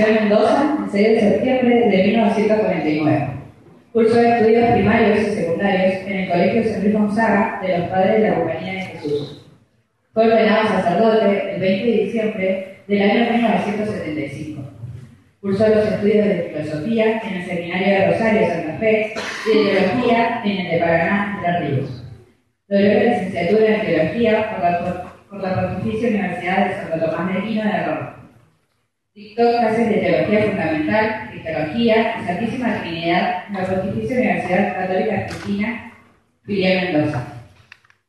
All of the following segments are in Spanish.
Nació en Mendoza el 6 de septiembre de 1949. Cursó estudios primarios y secundarios en el Colegio San Luis Gonzaga de los Padres de la Compañía de Jesús. Fue ordenado sacerdote el 20 de diciembre del año 1975. Cursó los estudios de filosofía en el Seminario de Rosario Santa Fe y de teología en el de Paraná de Ríos. Logró la licenciatura en teología por la, por la Pontificia Universidad de Santo Tomás de Aquino de Roma. Dictó clases de teología fundamental, cristología y Santísima Trinidad en la Pontificia Universidad Católica Argentina, Filial Mendoza.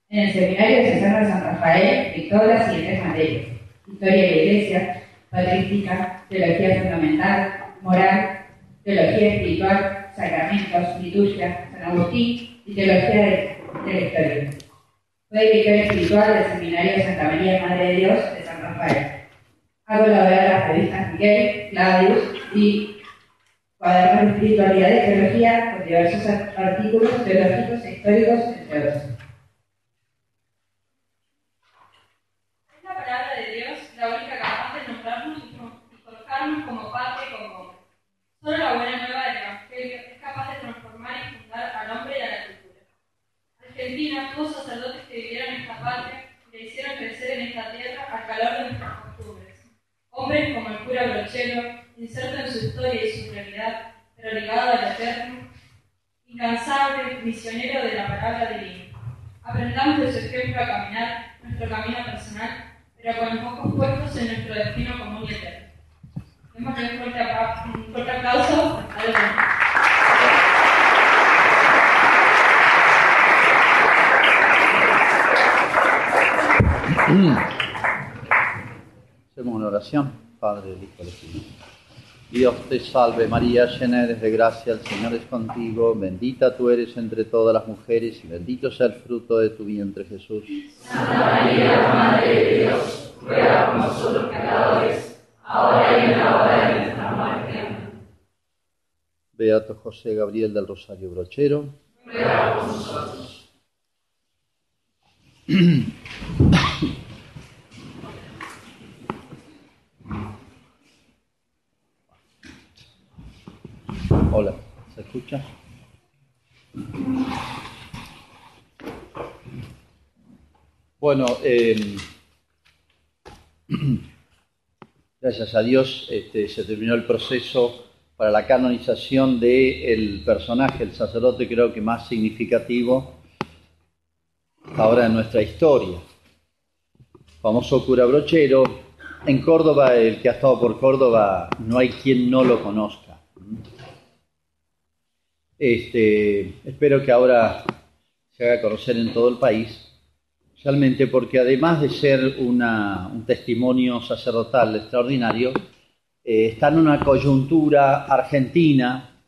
En el Seminario de Cesano de San Rafael dictó las siguientes materias: Historia de la Iglesia, Patrística, Teología Fundamental, Moral, Teología Espiritual, Sacramentos, Liturgia, San Agustín y Teología de, de la Historia. Fue director espiritual del Seminario de Santa María Madre de Dios de San Rafael. Ha colaborado en las revistas Miguel, Claudius y Cuadernos de Espiritualidad y Teología con diversos artículos teológicos e históricos, entre otros. Es la palabra de Dios la única capaz de nombrarnos y colocarnos como parte y como hombre. Solo la buena nueva del Evangelio es capaz de transformar y fundar al hombre y a la cultura. Argentina tuvo sacerdotes que vivieron en esta patria y le hicieron crecer en esta tierra al calor de nuestras costumbres. Hombres como el cura Brochero, inserto en su historia y su realidad, pero ligado al eterno, incansable, misionero de la palabra divina. Aprendamos de su ejemplo a caminar nuestro camino personal, pero con los ojos puestos en nuestro destino común y eterno. Démosle un fuerte, apla- un fuerte aplauso a los Hacemos una oración, Padre, Hijo y Espíritu. Dios te salve María, llena eres de gracia, el Señor es contigo, bendita tú eres entre todas las mujeres y bendito sea el fruto de tu vientre Jesús. Beato José Gabriel del Rosario Brochero. Hola, ¿se escucha? Bueno, eh, gracias a Dios este, se terminó el proceso para la canonización del personaje, el sacerdote creo que más significativo ahora en nuestra historia. Famoso cura brochero. En Córdoba, el que ha estado por Córdoba, no hay quien no lo conozca. Este, espero que ahora se haga conocer en todo el país, realmente porque además de ser un testimonio sacerdotal extraordinario, eh, está en una coyuntura argentina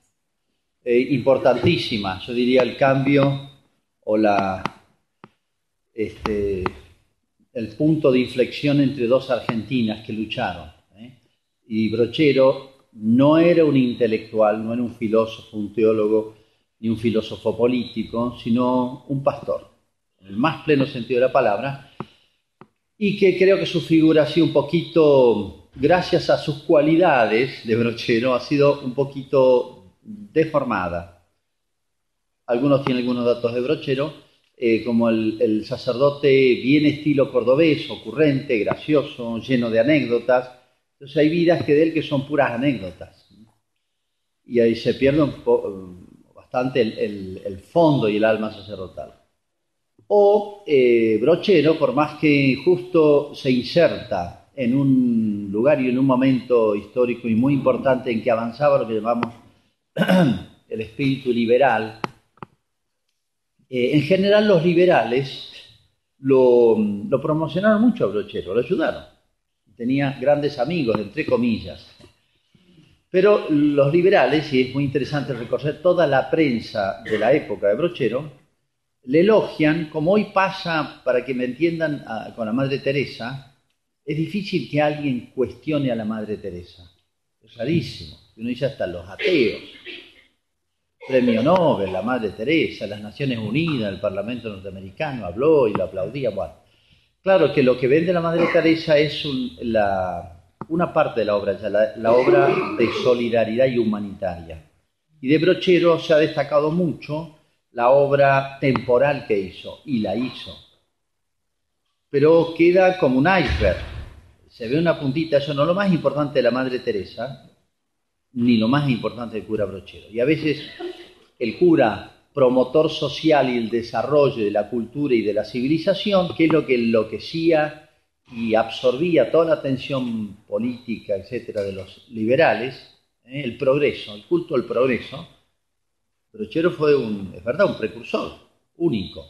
eh, importantísima, yo diría el cambio o la, este, el punto de inflexión entre dos argentinas que lucharon. ¿eh? Y Brochero no era un intelectual, no era un filósofo, un teólogo, ni un filósofo político, sino un pastor, en el más pleno sentido de la palabra, y que creo que su figura ha sido un poquito, gracias a sus cualidades de Brochero, ha sido un poquito deformada. Algunos tienen algunos datos de Brochero, eh, como el, el sacerdote bien estilo cordobés, ocurrente, gracioso, lleno de anécdotas. Entonces hay vidas que de él que son puras anécdotas. Y ahí se pierde bastante el, fondo y el alma sacerdotal. O eh, Brochero, por más que justo se inserta en un lugar y en un momento histórico y muy importante en que avanzaba lo que llamamos el espíritu liberal, eh, en general los liberales lo promocionaron mucho a Brochero, lo ayudaron. Tenía grandes amigos, entre comillas. Pero los liberales, y es muy interesante recorrer toda la prensa de la época de Brochero, le elogian, como hoy pasa, para que me entiendan, con la Madre Teresa, es difícil que alguien cuestione a la Madre Teresa. Es rarísimo. Uno dice hasta los ateos. Premio Nobel, la Madre Teresa, las Naciones Unidas, el Parlamento norteamericano habló y lo aplaudía. Bueno, claro que lo que vende la Madre Teresa es una parte de la obra, la, obra de solidaridad y humanitaria. Y de Brochero se ha destacado mucho la obra temporal que hizo, y la hizo. Pero queda como un iceberg. Se ve una puntita, eso no es lo más importante de la Madre Teresa, ni lo más importante del cura Brochero. Y a veces el cura promotor social y el desarrollo de la cultura y de la civilización, que es lo que enloquecía y absorbía toda la atención política, etcétera, de los liberales, ¿eh? el progreso, el culto al progreso. Brochero fue un, es verdad, un precursor único,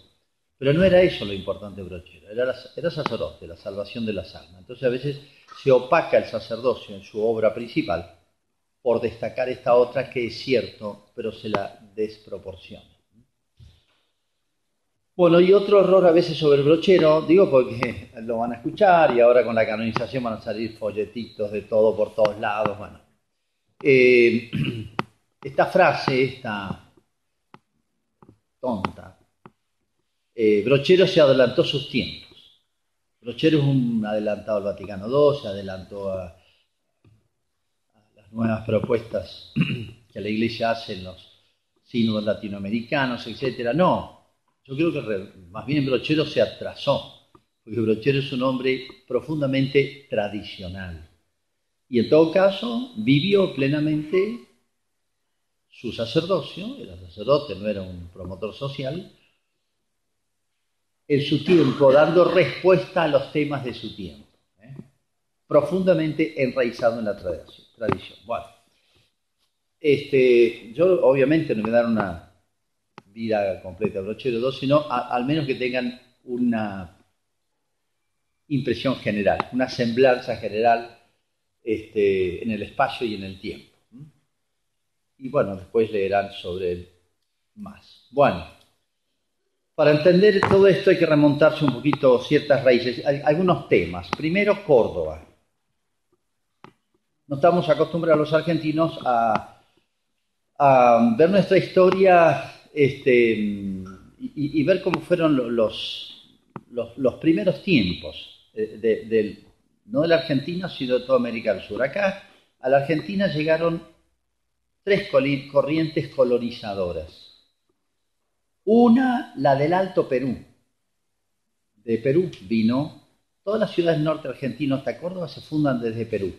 pero no era eso lo importante de Brochero, era, era sacerdote, la salvación de las almas. Entonces a veces se opaca el sacerdocio en su obra principal por destacar esta otra que es cierto, pero se la desproporciona. Bueno, y otro error a veces sobre el brochero, digo porque lo van a escuchar y ahora con la canonización van a salir folletitos de todo por todos lados. Bueno, eh, esta frase, esta tonta, eh, brochero se adelantó sus tiempos. Brochero es un adelantado al Vaticano II, se adelantó a nuevas propuestas que la Iglesia hace en los sínodos latinoamericanos, etcétera. No, yo creo que más bien Brochero se atrasó, porque Brochero es un hombre profundamente tradicional. Y en todo caso, vivió plenamente su sacerdocio, era sacerdote, no era un promotor social, en su tiempo, dando respuesta a los temas de su tiempo, ¿eh? profundamente enraizado en la tradición. Bueno, este, yo obviamente no me dan una vida completa de brochero 2, sino al menos que tengan una impresión general, una semblanza general este, en el espacio y en el tiempo. Y bueno, después leerán sobre él más. Bueno, para entender todo esto hay que remontarse un poquito ciertas raíces, algunos temas. Primero, Córdoba. No estamos acostumbrados los argentinos a, ver nuestra historia este, y, ver cómo fueron los, los, primeros tiempos de, no de la Argentina, sino de toda América del Sur. Acá a la Argentina llegaron tres corrientes colonizadoras. Una, la del Alto Perú. De Perú vino, todas las ciudades norte argentinas hasta Córdoba se fundan desde Perú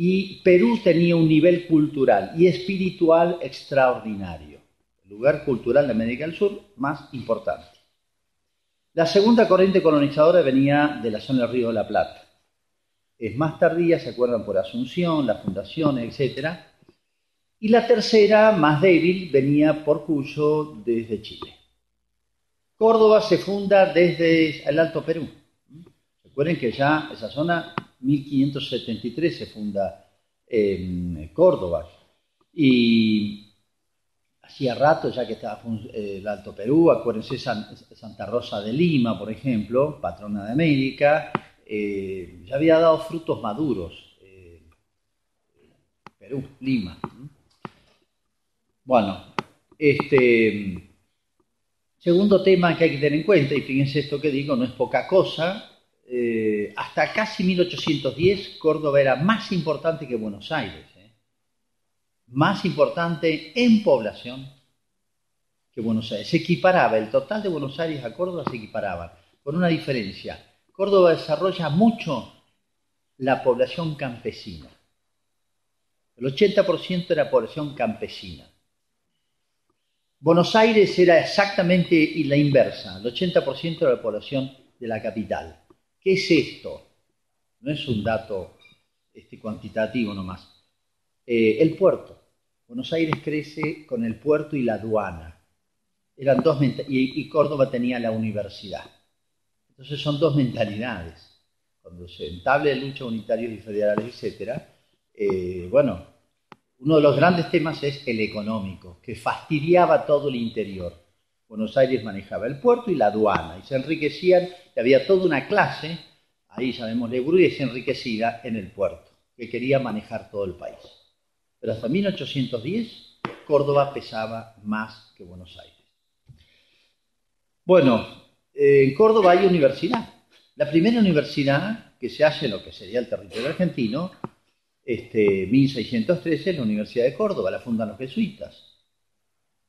y Perú tenía un nivel cultural y espiritual extraordinario, el lugar cultural de América del Sur más importante. La segunda corriente colonizadora venía de la zona del Río de la Plata. Es más tardía, se acuerdan por Asunción, las fundaciones, etc. Y la tercera, más débil, venía por Cuyo desde Chile. Córdoba se funda desde el Alto Perú. Recuerden que ya esa zona 1573 se funda en Córdoba. Y hacía rato ya que estaba eh, el Alto Perú, acuérdense Santa Rosa de Lima, por ejemplo, patrona de América, eh, ya había dado frutos maduros. Eh, Perú, Lima. Bueno, este segundo tema que hay que tener en cuenta, y fíjense esto que digo, no es poca cosa, hasta casi 1810 Córdoba era más importante que Buenos Aires, ¿eh? más importante en población que Buenos Aires. Se equiparaba, el total de Buenos Aires a Córdoba se equiparaba, con una diferencia. Córdoba desarrolla mucho la población campesina. El 80% era población campesina. Buenos Aires era exactamente la inversa, el 80% de la población de la capital. ¿Qué es esto? No es un dato este, cuantitativo nomás. Eh, el puerto. Buenos Aires crece con el puerto y la aduana. Eran dos y, y Córdoba tenía la universidad. Entonces son dos mentalidades. Cuando se entable lucha unitarios y federales, etc., eh, bueno, uno de los grandes temas es el económico, que fastidiaba todo el interior. Buenos Aires manejaba el puerto y la aduana, y se enriquecían, y había toda una clase, ahí sabemos de burguesa enriquecida en el puerto. que quería manejar todo el país. Pero hasta 1810 Córdoba pesaba más que Buenos Aires. Bueno, en Córdoba hay universidad. La primera universidad que se hace en lo que sería el territorio argentino, este, 1613, es la Universidad de Córdoba, la fundan los jesuitas.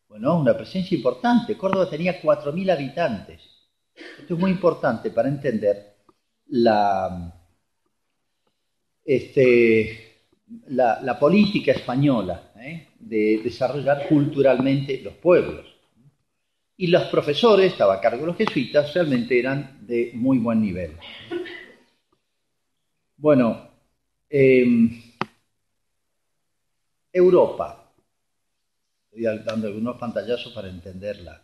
Bueno, una presencia importante. Córdoba tenía 4.000 habitantes. Esto es muy importante para entender la, este, la, política española ¿eh? de desarrollar culturalmente los pueblos. Y los profesores, estaba a cargo de los jesuitas, realmente eran de muy buen nivel. Bueno, em, Europa. Dando algunos pantallazos para entenderla.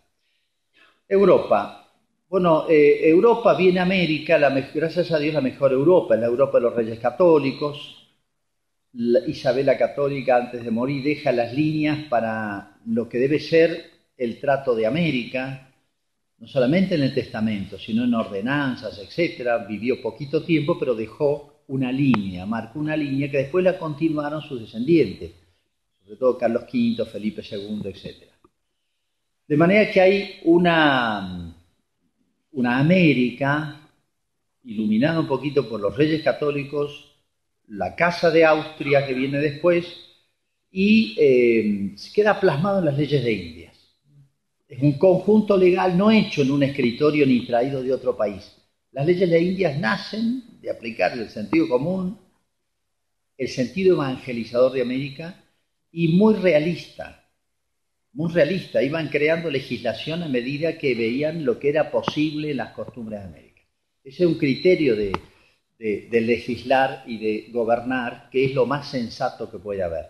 Europa. Bueno, eh, Europa viene a América, la, gracias a Dios, la mejor Europa, la Europa de los reyes católicos. Isabel la Católica, antes de morir, deja las líneas para lo que debe ser el trato de América, no solamente en el testamento, sino en ordenanzas, etcétera. Vivió poquito tiempo, pero dejó una línea, marcó una línea que después la continuaron sus descendientes, sobre todo Carlos V, Felipe II, etcétera. De manera que hay una una América iluminada un poquito por los reyes católicos, la Casa de Austria que viene después, y eh, queda plasmado en las leyes de Indias. Es un conjunto legal no hecho en un escritorio ni traído de otro país. Las leyes de Indias nacen de aplicar el sentido común, el sentido evangelizador de América y muy realista, muy realista, iban creando legislación a medida que veían lo que era posible en las costumbres de América. Ese es un criterio de, legislar y de gobernar que es lo más sensato que puede haber.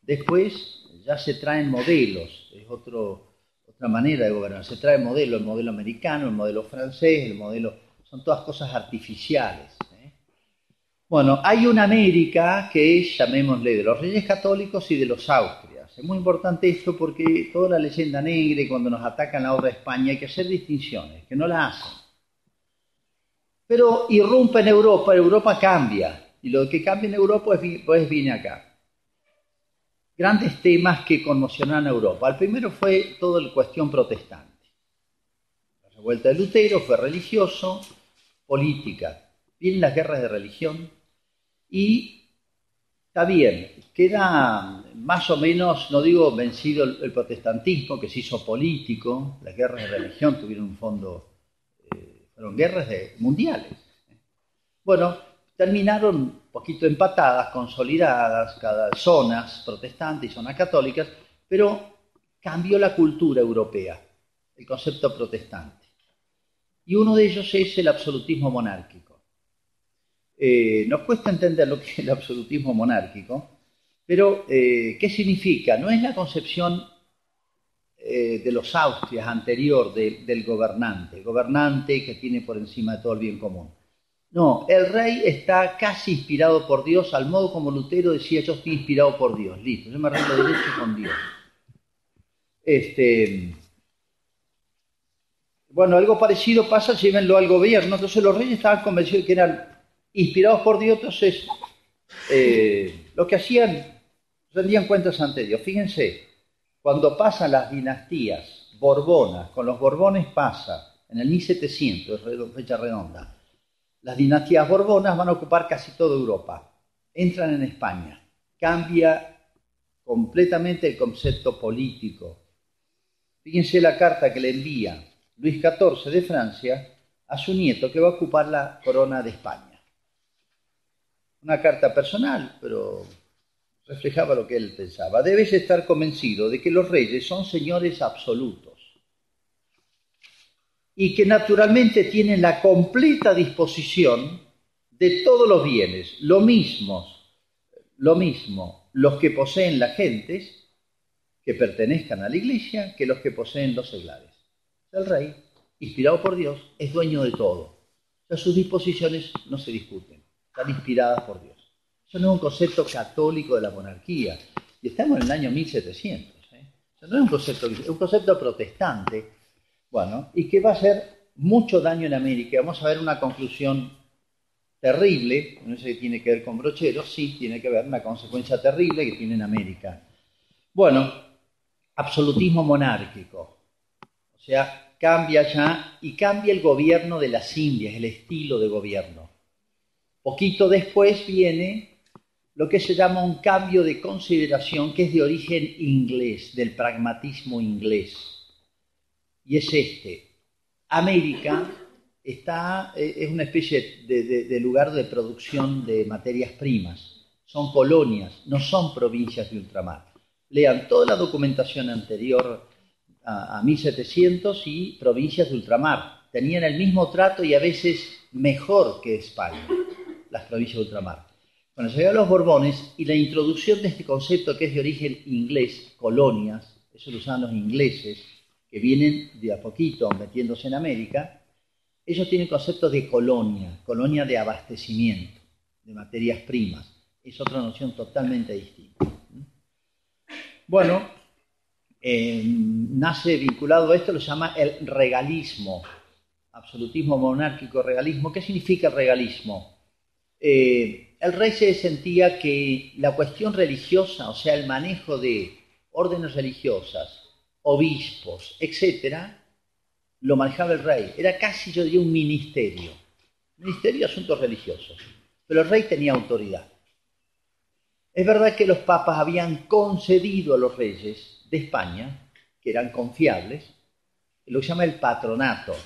Después ya se traen modelos, es otro, otra manera de gobernar, se trae modelos, el modelo americano, el modelo francés, el modelo, son todas cosas artificiales. Bueno, hay una América que es, llamémosle, de los reyes católicos y de los austrias es muy importante esto porque toda la leyenda negra cuando nos atacan la obra de España hay que hacer distinciones, que no la hacen. Pero irrumpe en Europa, Europa cambia, y lo que cambia en Europa pues, viene acá. Grandes temas que conmocionan a Europa. El primero fue toda la cuestión protestante. La revuelta de Lutero fue religioso, política. Vienen las guerras de religión y Está bien, queda más o menos, no digo vencido el, protestantismo, que se hizo político, las guerras de religión tuvieron un fondo, eh, fueron guerras mundiales. Bueno, terminaron un poquito empatadas, consolidadas, cada zonas protestantes y zonas católicas, pero cambió la cultura europea, el concepto protestante. Y uno de ellos es el absolutismo monárquico. Eh, nos cuesta entender lo que es el absolutismo monárquico, pero eh, ¿qué significa? No es la concepción eh, de los Austrias anterior del gobernante, gobernante que tiene por encima de todo el bien común. No, el rey está casi inspirado por Dios, al modo como Lutero decía, yo estoy inspirado por Dios, listo, yo me arreglo derecho con Dios. Este, bueno, algo parecido pasa, llévenlo al gobierno, entonces los reyes estaban convencidos de que eran inspirados por Dios, entonces eh, lo que hacían, rendían cuentas ante Dios. Fíjense, cuando pasan las dinastías borbonas, con los borbones pasa, en el 1700, fecha redonda, las dinastías borbonas van a ocupar casi toda Europa, entran en España, cambia completamente el concepto político. Fíjense la carta que le envía Luis XIV de Francia a su nieto que va a ocupar la corona de España una carta personal, pero reflejaba lo que él pensaba. Debes estar convencido de que los reyes son señores absolutos y que naturalmente tienen la completa disposición de todos los bienes, lo mismo, lo mismo los que poseen las gentes que pertenezcan a la iglesia que los que poseen los seglares. El rey, inspirado por Dios, es dueño de todo. O sus disposiciones no se discuten están inspiradas por Dios. Eso no es un concepto católico de la monarquía. Y estamos en el año 1700. ¿eh? Eso no es un concepto, un concepto protestante, bueno, y que va a hacer mucho daño en América. Vamos a ver una conclusión terrible, no sé si tiene que ver con brocheros, sí, tiene que ver una consecuencia terrible que tiene en América. Bueno, absolutismo monárquico, o sea, cambia ya y cambia el gobierno de las Indias, el estilo de gobierno. Poquito después viene lo que se llama un cambio de consideración que es de origen inglés, del pragmatismo inglés. Y es este. América está, eh, es una especie de, lugar de producción de materias primas. Son colonias, no son provincias de ultramar. Lean toda la documentación anterior a, a 1700 y provincias de ultramar. Tenían el mismo trato y a veces mejor que España, las provincias de ultramar. Cuando llegaron los Borbones y la introducción de este concepto que es de origen inglés, colonias, eso lo usaban los ingleses, que vienen de a poquito metiéndose en América, ellos tienen concepto de colonia, colonia de abastecimiento, de materias primas. Es otra noción totalmente distinta. Bueno, eh, nace vinculado a esto, lo llama el regalismo, absolutismo monárquico, regalismo. ¿Qué significa el regalismo? Eh, el rey se sentía que la cuestión religiosa, o sea, el manejo de órdenes religiosas, obispos, etcétera, lo manejaba el rey. Era casi, yo diría, un ministerio. Ministerio de asuntos religiosos. Pero el rey tenía autoridad. Es verdad que los papas habían concedido a los reyes de España, que eran confiables, lo que se llama el patronato,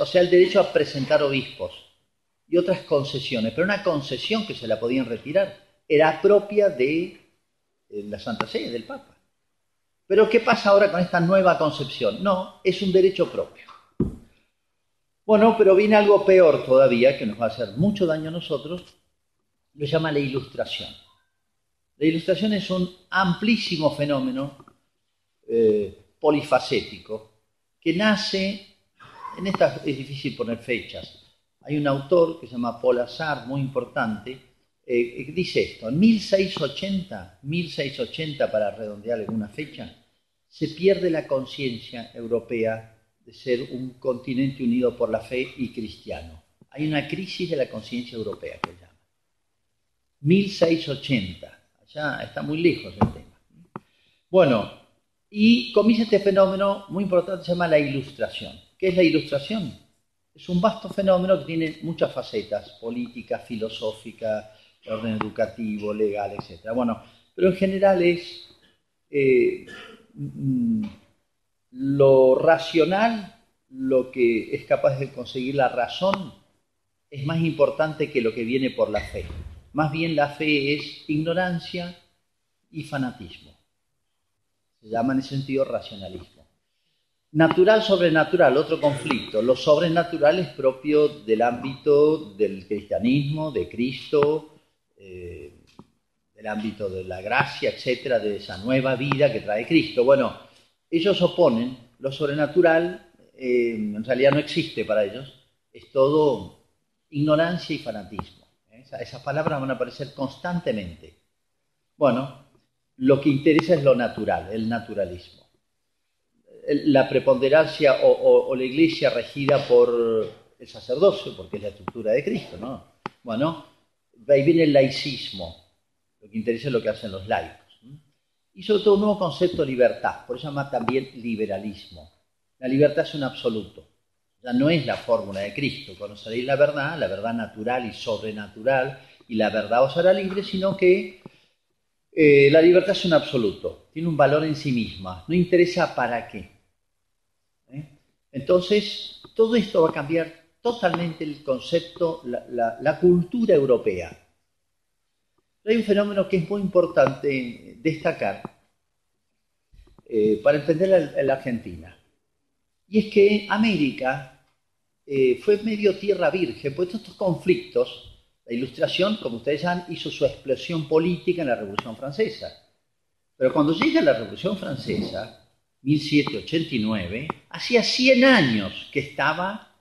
o sea, el derecho a presentar obispos y otras concesiones, pero una concesión que se la podían retirar era propia de eh, la Santa Sede, del Papa. Pero ¿qué pasa ahora con esta nueva concepción? No, es un derecho propio. Bueno, pero viene algo peor todavía, que nos va a hacer mucho daño a nosotros, lo llama la ilustración. La ilustración es un amplísimo fenómeno eh, polifacético que nace, en esta es difícil poner fechas, hay un autor que se llama Paul Azar, muy importante, eh, dice esto, en 1680, 1680 para redondear alguna fecha, se pierde la conciencia europea de ser un continente unido por la fe y cristiano. Hay una crisis de la conciencia europea que llama. 1680, allá está muy lejos el tema. Bueno, y comienza este fenómeno muy importante, se llama la ilustración. ¿Qué es la ilustración? Es un vasto fenómeno que tiene muchas facetas, política, filosófica, orden educativo, legal, etc. Bueno, pero en general es eh, Mm, lo racional, lo que es capaz de conseguir la razón, es más importante que lo que viene por la fe. Más bien la fe es ignorancia y fanatismo. Se llama en ese sentido racionalismo. Natural, sobrenatural, otro conflicto. Lo sobrenatural es propio del ámbito del cristianismo, de Cristo, eh, el ámbito de la gracia, etcétera, de esa nueva vida que trae Cristo. Bueno, ellos oponen lo sobrenatural, eh, en realidad no existe para ellos, es todo ignorancia y fanatismo. ¿eh? Esas palabras van a aparecer constantemente. Bueno, lo que interesa es lo natural, el naturalismo. La preponderancia o, la iglesia regida por el sacerdocio, porque es la estructura de Cristo, ¿no? Bueno, ahí viene el laicismo, lo que interesa es lo que hacen los laicos. Y sobre todo un nuevo concepto de libertad, por eso llama también liberalismo. La libertad es un absoluto, ya no es la fórmula de Cristo, conoceréis la verdad, la verdad natural y sobrenatural, y la verdad os hará libre, sino que eh, la libertad es un absoluto, tiene un valor en sí misma, no interesa para qué. Entonces, todo esto va a cambiar totalmente el concepto, la cultura europea hay un fenómeno que es muy importante destacar eh, para entender la, Argentina. Y es que América eh, fue medio tierra virgen, pues estos conflictos, la ilustración, como ustedes saben, hizo su explosión política en la Revolución Francesa. Pero cuando llega la Revolución Francesa, 1789, hacía 100 años que estaba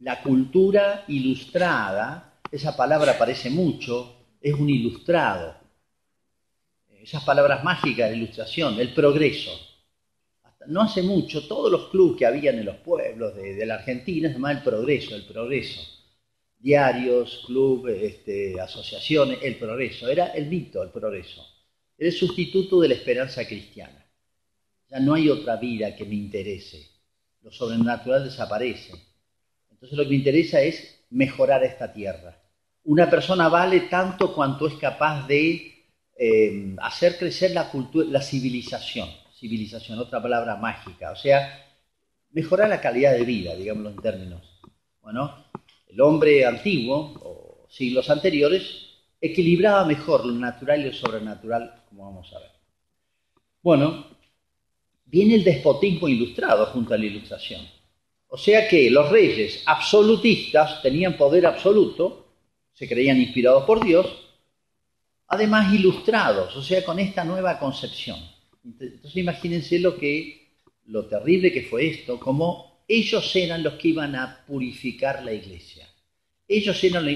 la cultura ilustrada, esa palabra aparece mucho, es un ilustrado. Esas palabras mágicas de ilustración, el progreso. no hace mucho, todos los clubes que habían en los pueblos de, la Argentina se el progreso, el progreso. diarios, clubes, este, asociaciones, el progreso. Era el mito, el progreso. Era el sustituto de la esperanza cristiana. Ya no hay otra vida que me interese. Lo sobrenatural desaparece. Entonces lo que me interesa es mejorar esta tierra. Una persona vale tanto cuanto es capaz de eh, hacer crecer la cultura, la civilización. Civilización, otra palabra mágica. O sea, mejorar la calidad de vida, digámoslo en términos. Bueno, el hombre antiguo, o siglos anteriores, equilibraba mejor lo natural y lo sobrenatural, como vamos a ver. Bueno, viene el despotismo ilustrado junto a la ilustración. O sea que los reyes absolutistas tenían poder absoluto, se creían inspirados por Dios, además ilustrados, o sea, con esta nueva concepción. Entonces imagínense lo que, lo terrible que fue esto, como ellos eran los que iban a purificar la iglesia. Ellos eran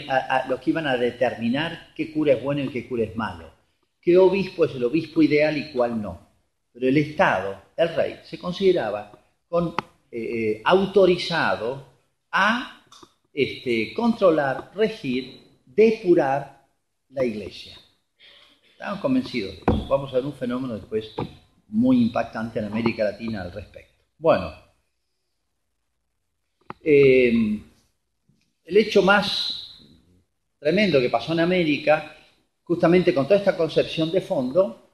los que iban a determinar qué cura es bueno y qué cura es malo, qué obispo es el obispo ideal y cuál no. Pero el Estado, el rey, se consideraba con, eh, eh, autorizado a este, controlar, regir, depurar la iglesia. Estaban convencidos de eso. Vamos a ver un fenómeno después muy impactante en América Latina al respecto. Bueno, eh, el hecho más tremendo que pasó en América, justamente con toda esta concepción de fondo,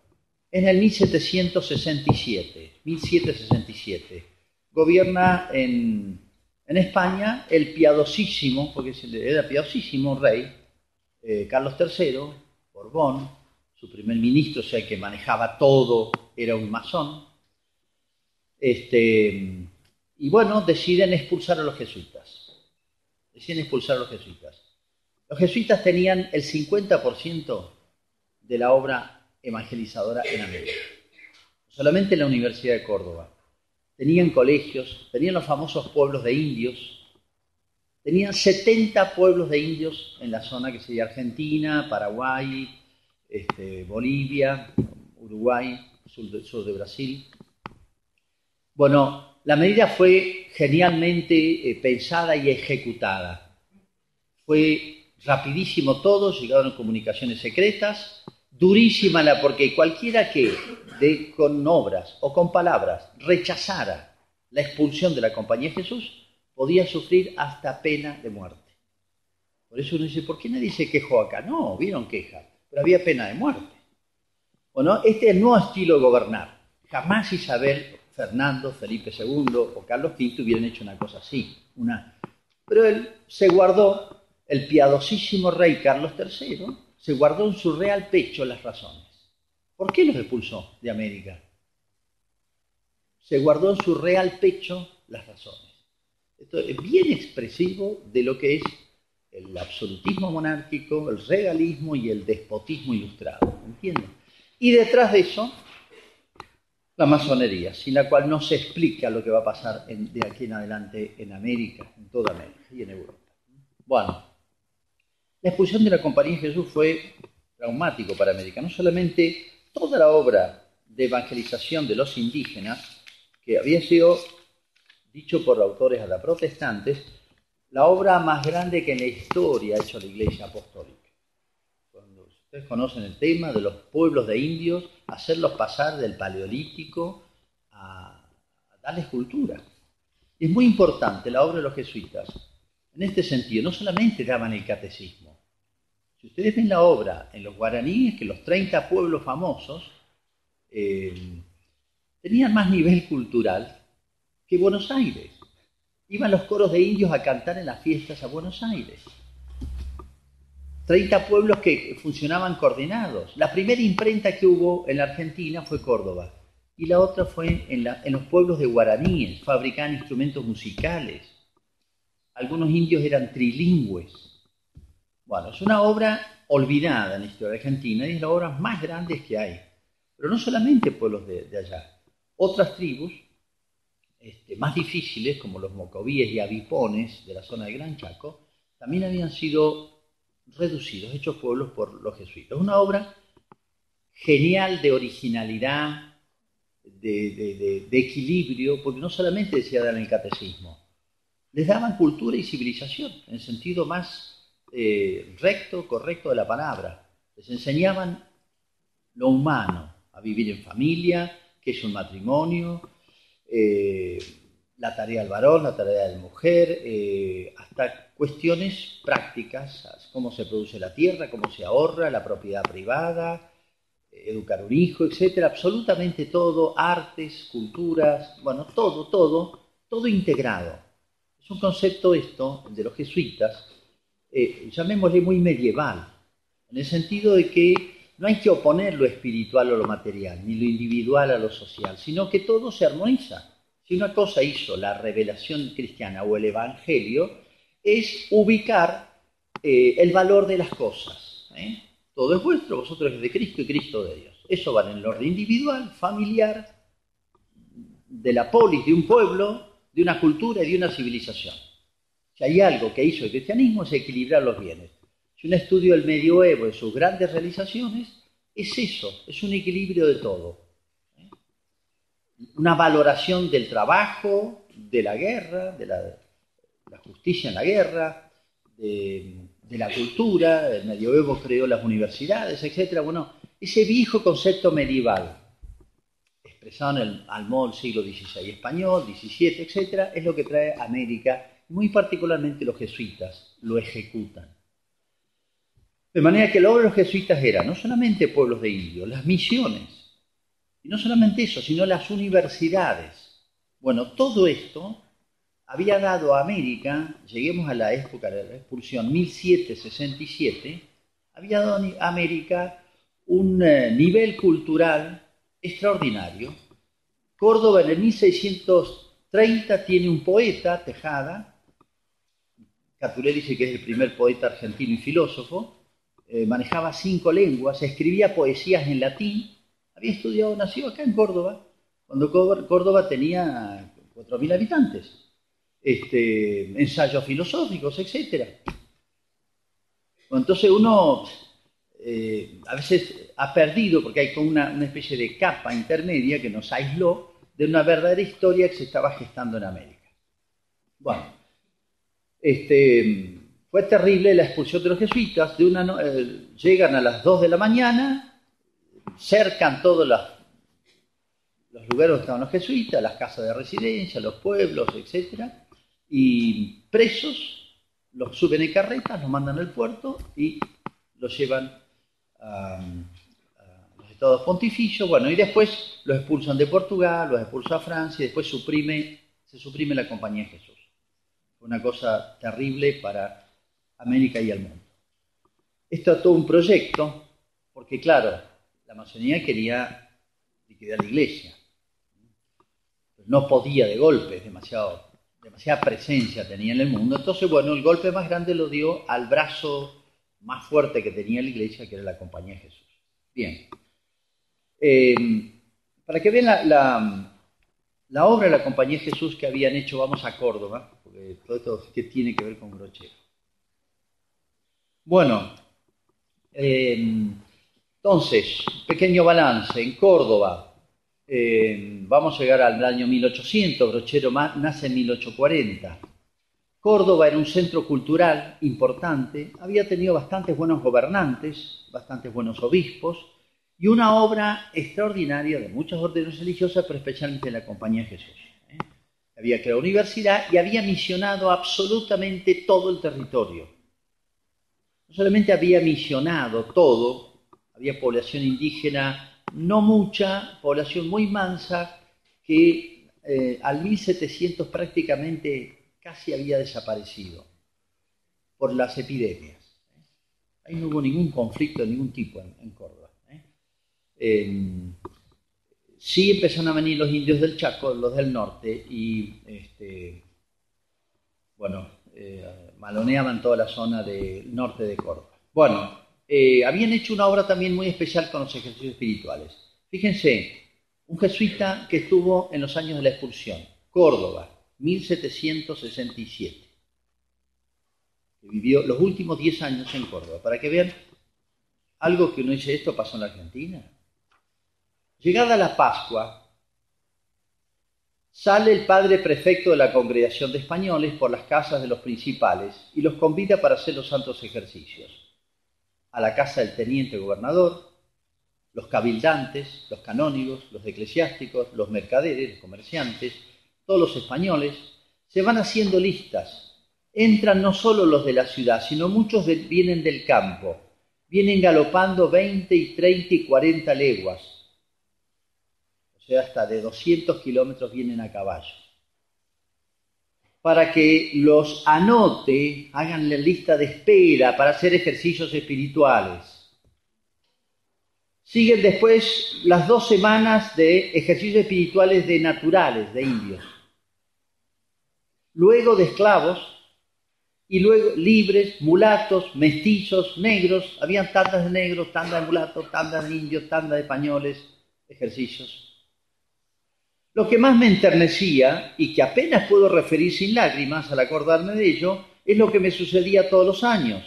en el 1767. 1767. Gobierna en, España el piadosísimo, porque era piadosísimo rey, eh, Carlos III, Borbón, su primer ministro, o sea, que manejaba todo, era un masón. Este, y bueno, deciden expulsar a los jesuitas. Deciden expulsar a los jesuitas. Los jesuitas tenían el 50% de la obra evangelizadora en América. Solamente en la Universidad de Córdoba. Tenían colegios, tenían los famosos pueblos de indios. Tenían 70 pueblos de indios en la zona que sería Argentina, Paraguay, este, Bolivia, Uruguay, sur de Brasil. Bueno, la medida fue genialmente eh, pensada y ejecutada. Fue rapidísimo todo, llegaron comunicaciones secretas, durísima la porque cualquiera que de, con obras o con palabras rechazara la expulsión de la compañía de Jesús podía sufrir hasta pena de muerte. Por eso uno dice, ¿por qué nadie se quejó acá? No, vieron queja, pero había pena de muerte. Bueno, este es el nuevo estilo de gobernar. Jamás Isabel Fernando, Felipe II o Carlos V hubieran hecho una cosa así. Una... Pero él se guardó, el piadosísimo rey Carlos III, se guardó en su real pecho las razones. ¿Por qué los expulsó de América? Se guardó en su real pecho las razones. Esto es bien expresivo de lo que es el absolutismo monárquico, el regalismo y el despotismo ilustrado. ¿Entienden? Y detrás de eso la masonería, sin la cual no se explica lo que va a pasar de aquí en adelante en América, en toda América y en Europa. Bueno, la expulsión de la Compañía de Jesús fue traumático para América. No solamente toda la obra de evangelización de los indígenas, que había sido dicho por autores a la protestantes, la obra más grande que en la historia ha hecho la Iglesia Apostólica conocen el tema de los pueblos de indios, hacerlos pasar del paleolítico a, darles cultura. Es muy importante la obra de los jesuitas. En este sentido, no solamente daban el catecismo. Si ustedes ven la obra en los guaraníes, que los 30 pueblos famosos eh, tenían más nivel cultural que Buenos Aires. Iban los coros de indios a cantar en las fiestas a Buenos Aires. 30 pueblos que funcionaban coordinados. La primera imprenta que hubo en la Argentina fue Córdoba y la otra fue en, los pueblos de guaraníes, fabricaban instrumentos musicales. Algunos indios eran trilingües. Bueno, es una obra olvidada en la historia argentina y es la obra más grande que hay. Pero no solamente pueblos de, allá, otras tribus este, más difíciles, como los mocovíes y avipones de la zona de Gran Chaco, también habían sido reducidos, hechos pueblos por los jesuitas. Una obra genial de originalidad, de, equilibrio, porque no solamente decía dar el catecismo, les daban cultura y civilización, en sentido más eh, recto, correcto de la palabra. Les enseñaban lo humano, a vivir en familia, qué es un matrimonio, eh, la tarea del varón, la tarea de la mujer, eh, hasta cuestiones prácticas, cómo se produce la tierra, cómo se ahorra, la propiedad privada, educar un hijo, etcétera, absolutamente todo, artes, culturas, bueno, todo, todo, todo integrado. Es un concepto esto de los jesuitas, eh, llamémosle muy medieval, en el sentido de que no hay que oponer lo espiritual a lo material, ni lo individual a lo social, sino que todo se armoniza. Si una cosa hizo la revelación cristiana o el Evangelio, es ubicar eh, el valor de las cosas. ¿eh? Todo es vuestro, vosotros es de Cristo y Cristo de Dios. Eso va en el orden individual, familiar, de la polis, de un pueblo, de una cultura y de una civilización. Si hay algo que hizo el cristianismo es equilibrar los bienes. Si un estudio del medioevo y sus grandes realizaciones, es eso, es un equilibrio de todo una valoración del trabajo, de la guerra, de la, justicia en la guerra, de, la cultura, el medioevo creó las universidades, etc. Bueno, ese viejo concepto medieval, expresado en el, al modo del siglo XVI español, XVII, etc., es lo que trae América, muy particularmente los jesuitas lo ejecutan. De manera que la obra de los jesuitas era no solamente pueblos de indios, las misiones, y no solamente eso, sino las universidades. Bueno, todo esto había dado a América, lleguemos a la época de la expulsión, 1767, había dado a América un eh, nivel cultural extraordinario. Córdoba en el 1630 tiene un poeta, Tejada, Caturé dice que es el primer poeta argentino y filósofo, eh, manejaba cinco lenguas, escribía poesías en latín, había estudiado, nació acá en Córdoba, cuando Córdoba tenía 4.000 habitantes. Este, ensayos filosóficos, etc. entonces uno eh, a veces ha perdido, porque hay como una, especie de capa intermedia que nos aisló de una verdadera historia que se estaba gestando en América. Bueno, este, fue terrible la expulsión de los jesuitas. Eh, llegan a las 2 de la mañana, cercan todos los, lugares donde estaban los jesuitas, las casas de residencia, los pueblos, etc. Y presos los suben en carretas, los mandan al puerto y los llevan a, los estados pontificios. Bueno, y después los expulsan de Portugal, los expulsan a Francia y después suprime, se suprime la Compañía de Jesús. Una cosa terrible para América y el mundo. Esto es todo un proyecto, porque claro, la masonía quería liquidar la iglesia. No podía de golpe, demasiada presencia tenía en el mundo. Entonces, bueno, el golpe más grande lo dio al brazo más fuerte que tenía la iglesia, que era la Compañía de Jesús. Bien. Eh, para que vean la, obra de la Compañía de Jesús que habían hecho, vamos a Córdoba, porque todo esto que tiene que ver con Brochero. Bueno, eh, entonces, pequeño balance, en Córdoba, eh, vamos a llegar al año 1800, Brochero nace en 1840. Córdoba era un centro cultural importante, había tenido bastantes buenos gobernantes, bastantes buenos obispos y una obra extraordinaria de muchas órdenes religiosas, pero especialmente la Compañía de Jesús. ¿Eh? Había creado universidad y había misionado absolutamente todo el territorio. No solamente había misionado todo, había población indígena no mucha, población muy mansa, que eh, al 1700 prácticamente casi había desaparecido por las epidemias. Ahí no hubo ningún conflicto de ningún tipo en, Córdoba. ¿eh? Sí empezaron a venir los indios del Chaco, los del norte, y este, bueno, eh, maloneaban toda la zona del norte de Córdoba. Bueno, eh, habían hecho una obra también muy especial con los ejercicios espirituales. Fíjense, un jesuita que estuvo en los años de la expulsión, Córdoba, 1767, que vivió los últimos 10 años en Córdoba, para que vean algo que uno dice, esto pasó en la Argentina. Llegada la Pascua, Sale el padre prefecto de la congregación de españoles por las casas de los principales y los convida para hacer los santos ejercicios. A la casa del teniente gobernador, los cabildantes, los canónigos, los eclesiásticos, los mercaderes, los comerciantes, todos los españoles, se van haciendo listas. Entran no solo los de la ciudad, sino muchos vienen del campo. Vienen galopando 20 y 30 y 40 leguas. Sea, hasta de 200 kilómetros vienen a caballo. Para que los anote, hagan la lista de espera para hacer ejercicios espirituales Siguen después las dos semanas de ejercicios espirituales de naturales, de indios. Luego de esclavos y luego libres, mulatos, mestizos, negros. Habían tandas de negros, tandas de mulatos, tandas de indios, tandas de españoles, ejercicios. Lo que más me enternecía y que apenas puedo referir sin lágrimas al acordarme de ello es lo que me sucedía todos los años.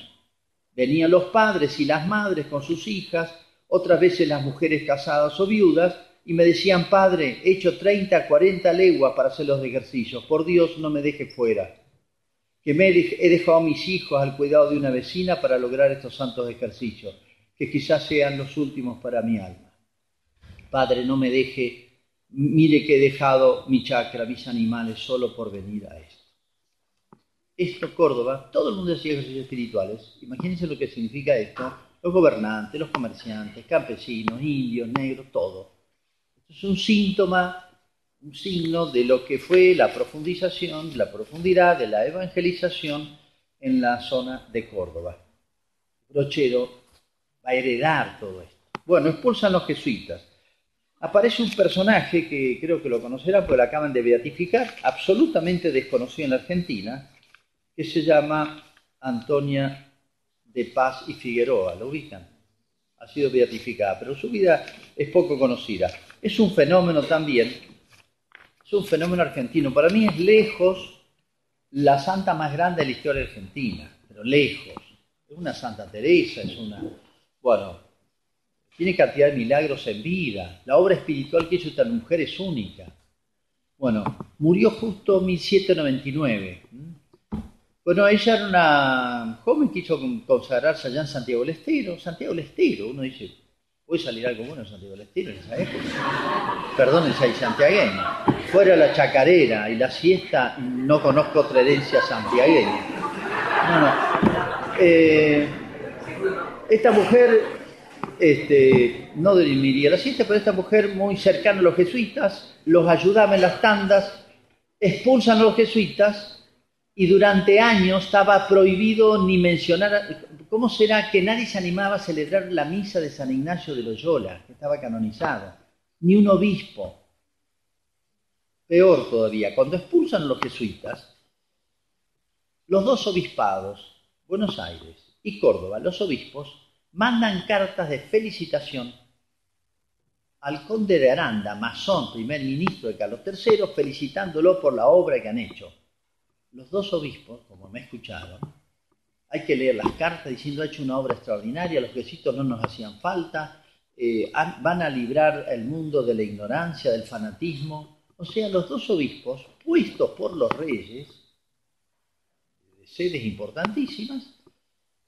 Venían los padres y las madres con sus hijas otras veces las mujeres casadas o viudas, y me decían, Padre, he hecho 30, 40 leguas para hacer los ejercicios, por Dios no me deje fuera, que me he dejado a mis hijos al cuidado de una vecina para lograr estos santos ejercicios, que quizás sean los últimos para mi alma. Padre, no me deje, mire que he dejado mi chacra, mis animales, solo por venir a esto. Esto, Córdoba, todo el mundo hacía ejercicios espirituales. Imagínense lo que significa esto los gobernantes, los comerciantes, campesinos, indios, negros, todo. es un síntoma, un signo de lo que fue la profundización, la profundidad de la evangelización en la zona de Córdoba. Brochero va a heredar todo esto. Bueno, expulsan los jesuitas. Aparece un personaje que creo que lo conocerán porque lo acaban de beatificar, absolutamente desconocido en la Argentina, que se llama Antonia de Paz y Figueroa, ¿lo ubican? Ha sido beatificada, pero su vida es poco conocida. Es un fenómeno también, es un fenómeno argentino. Para mí es lejos la santa más grande de la historia argentina, pero lejos. Es una Santa Teresa, es una... Bueno, tiene cantidad de milagros en vida. La obra espiritual que hizo esta mujer es única. Bueno, murió justo en 1799. Bueno, ella era una joven que quiso consagrarse allá en Santiago del Estero. Santiago del Estero, uno dice, ¿puede salir algo bueno en Santiago del Estero en esa época? Perdón, esa santiagueño. Fuera la chacarera y la siesta, no conozco otra herencia santiagueña. No, no. Eh, esta mujer este, no dormiría la siesta, pero esta mujer muy cercana a los jesuitas, los ayudaba en las tandas, expulsan a los jesuitas y durante años estaba prohibido ni mencionar, ¿cómo será que nadie se animaba a celebrar la misa de San Ignacio de Loyola, que estaba canonizado? Ni un obispo. Peor todavía, cuando expulsan a los jesuitas, los dos obispados, Buenos Aires y Córdoba, los obispos, mandan cartas de felicitación al conde de Aranda, masón, primer ministro de Carlos III, felicitándolo por la obra que han hecho los dos obispos, como me escucharon, hay que leer las cartas diciendo ha hecho una obra extraordinaria, los quesitos no nos hacían falta, eh, van a librar el mundo de la ignorancia, del fanatismo. O sea, los dos obispos, puestos por los reyes, de sedes importantísimas,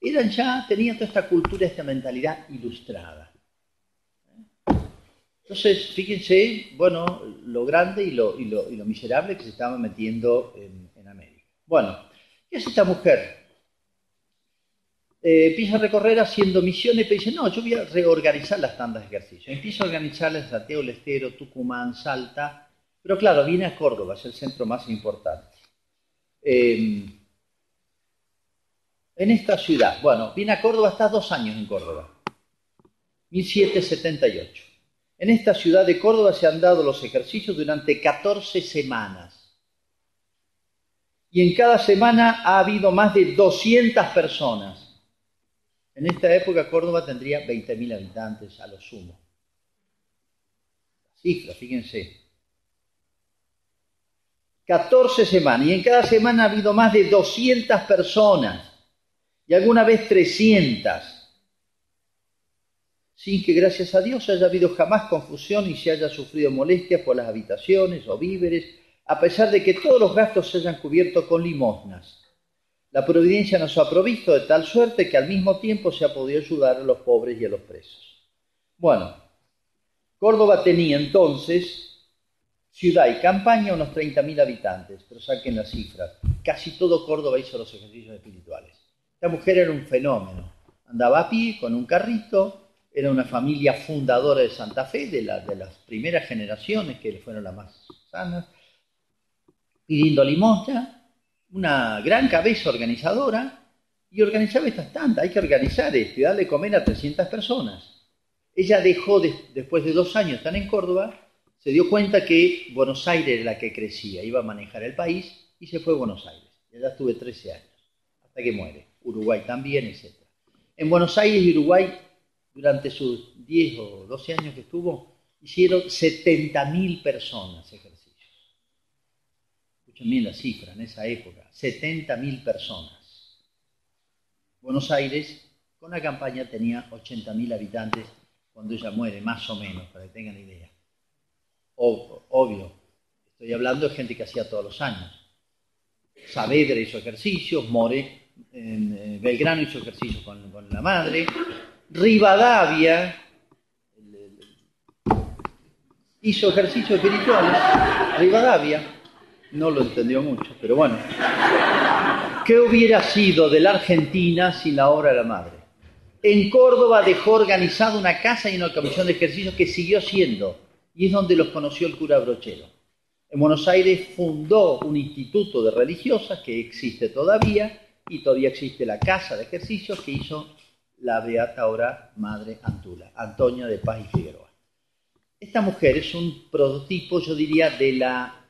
eran ya, tenían toda esta cultura, esta mentalidad ilustrada. Entonces, fíjense, bueno, lo grande y lo, y lo, y lo miserable que se estaba metiendo en, bueno, ¿qué hace esta mujer? Eh, empieza a recorrer haciendo misiones, pero dice, no, yo voy a reorganizar las tandas de ejercicio. Empieza a organizarlas en Santiago del Estero, Tucumán, Salta, pero claro, viene a Córdoba, es el centro más importante. Eh, en esta ciudad, bueno, viene a Córdoba, está dos años en Córdoba, 1778. En esta ciudad de Córdoba se han dado los ejercicios durante 14 semanas y en cada semana ha habido más de 200 personas. En esta época Córdoba tendría 20.000 habitantes a lo sumo. Cifra, fíjense. 14 semanas y en cada semana ha habido más de 200 personas y alguna vez 300, sin que gracias a Dios haya habido jamás confusión y se haya sufrido molestias por las habitaciones o víveres a pesar de que todos los gastos se hayan cubierto con limosnas. La providencia nos ha provisto de tal suerte que al mismo tiempo se ha podido ayudar a los pobres y a los presos. Bueno, Córdoba tenía entonces ciudad y campaña unos 30.000 habitantes, pero saquen las cifras. Casi todo Córdoba hizo los ejercicios espirituales. Esta mujer era un fenómeno. Andaba a pie con un carrito, era una familia fundadora de Santa Fe, de, las primeras generaciones que fueron las más sanas, pidiendo limosna, una gran cabeza organizadora, y organizaba estas tantas, hay que organizar esto y darle comer a 300 personas. Ella dejó, después de dos años estar en Córdoba, se dio cuenta que Buenos Aires era la que crecía, iba a manejar el país y se fue a Buenos Aires. Ya estuve 13 años, hasta que muere. Uruguay también, etc. En Buenos Aires y Uruguay, durante sus 10 o 12 años que estuvo, hicieron 70.000 personas ejercicios. Escuchen bien la cifra, en esa época, 70.000 personas. Buenos Aires, con la campaña, tenía 80.000 habitantes cuando ella muere, más o menos, para que tengan idea. obvio, estoy hablando de gente que hacía todos los años. Saavedra hizo ejercicios, More, en eh, Belgrano hizo ejercicios con, la madre, Rivadavia hizo ejercicios espirituales, Rivadavia, no lo entendió mucho, pero bueno. ¿Qué hubiera sido de la Argentina sin la obra de la madre? En Córdoba dejó organizada una casa y una comisión de ejercicios que siguió siendo, y es donde los conoció el cura Brochero. En Buenos Aires fundó un instituto de religiosas que existe todavía, y todavía existe la casa de ejercicios que hizo la beata ahora madre Antula, Antonia de Paz y Figueroa. Esta mujer es un prototipo, yo diría, de, la,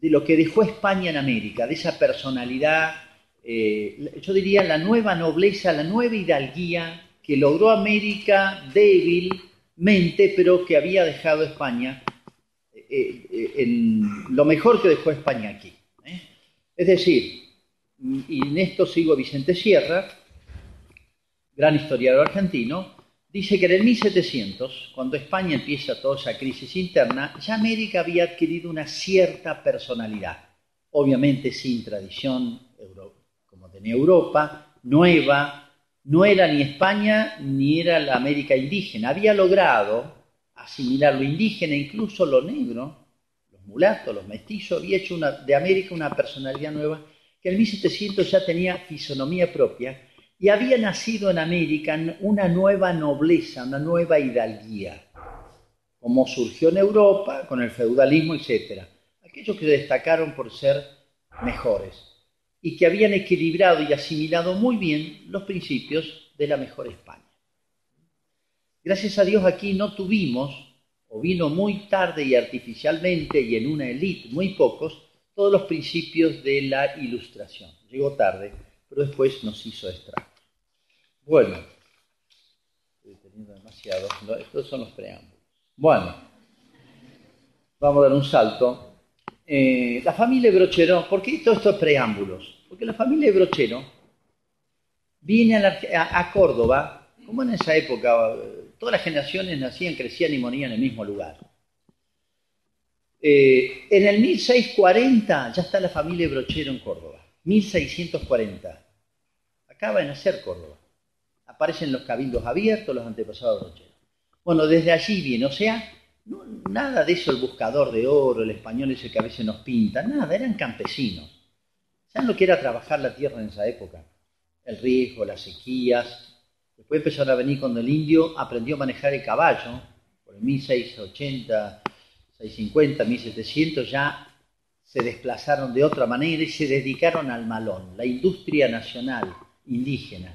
de lo que dejó España en América, de esa personalidad, eh, yo diría, la nueva nobleza, la nueva hidalguía que logró América débilmente, pero que había dejado España eh, eh, en lo mejor que dejó España aquí. Es decir, y en esto sigo Vicente Sierra, gran historiador argentino, dice que en el 1700, cuando España empieza toda esa crisis interna, ya América había adquirido una cierta personalidad, obviamente sin tradición como tenía Europa, nueva, no era ni España ni era la América indígena. Había logrado asimilar lo indígena, incluso lo negro, los mulatos, los mestizos, había hecho de América una personalidad nueva que en 1700 ya tenía fisonomía propia y había nacido en América una nueva nobleza, una nueva hidalguía, como surgió en Europa con el feudalismo, etc. Aquellos que destacaron por ser mejores y que habían equilibrado y asimilado muy bien los principios de la mejor España. Gracias a Dios aquí no tuvimos, o vino muy tarde y artificialmente y en una élite, muy pocos, todos los principios de la ilustración. Llegó tarde, pero después nos hizo estrago. Bueno, estoy teniendo demasiado, estos son los preámbulos. Bueno, vamos a dar un salto eh, la familia Brochero, ¿por qué todos estos preámbulos? Porque la familia de Brochero viene a, Córdoba, como en esa época, todas las generaciones nacían, crecían y morían en el mismo lugar. Eh, en el 1640 ya está la familia Brochero en Córdoba, 1640. Acaba de nacer Córdoba. Aparecen los cabildos abiertos, los antepasados Brochero. Bueno, desde allí viene, o sea, nada de eso, el buscador de oro, el español ese que a veces nos pinta, nada, eran campesinos. ¿Saben lo que era trabajar la tierra en esa época? El riesgo, las sequías. Después empezaron a venir cuando el indio aprendió a manejar el caballo, por el 1680, 650, 1700 ya se desplazaron de otra manera y se dedicaron al malón, la industria nacional indígena,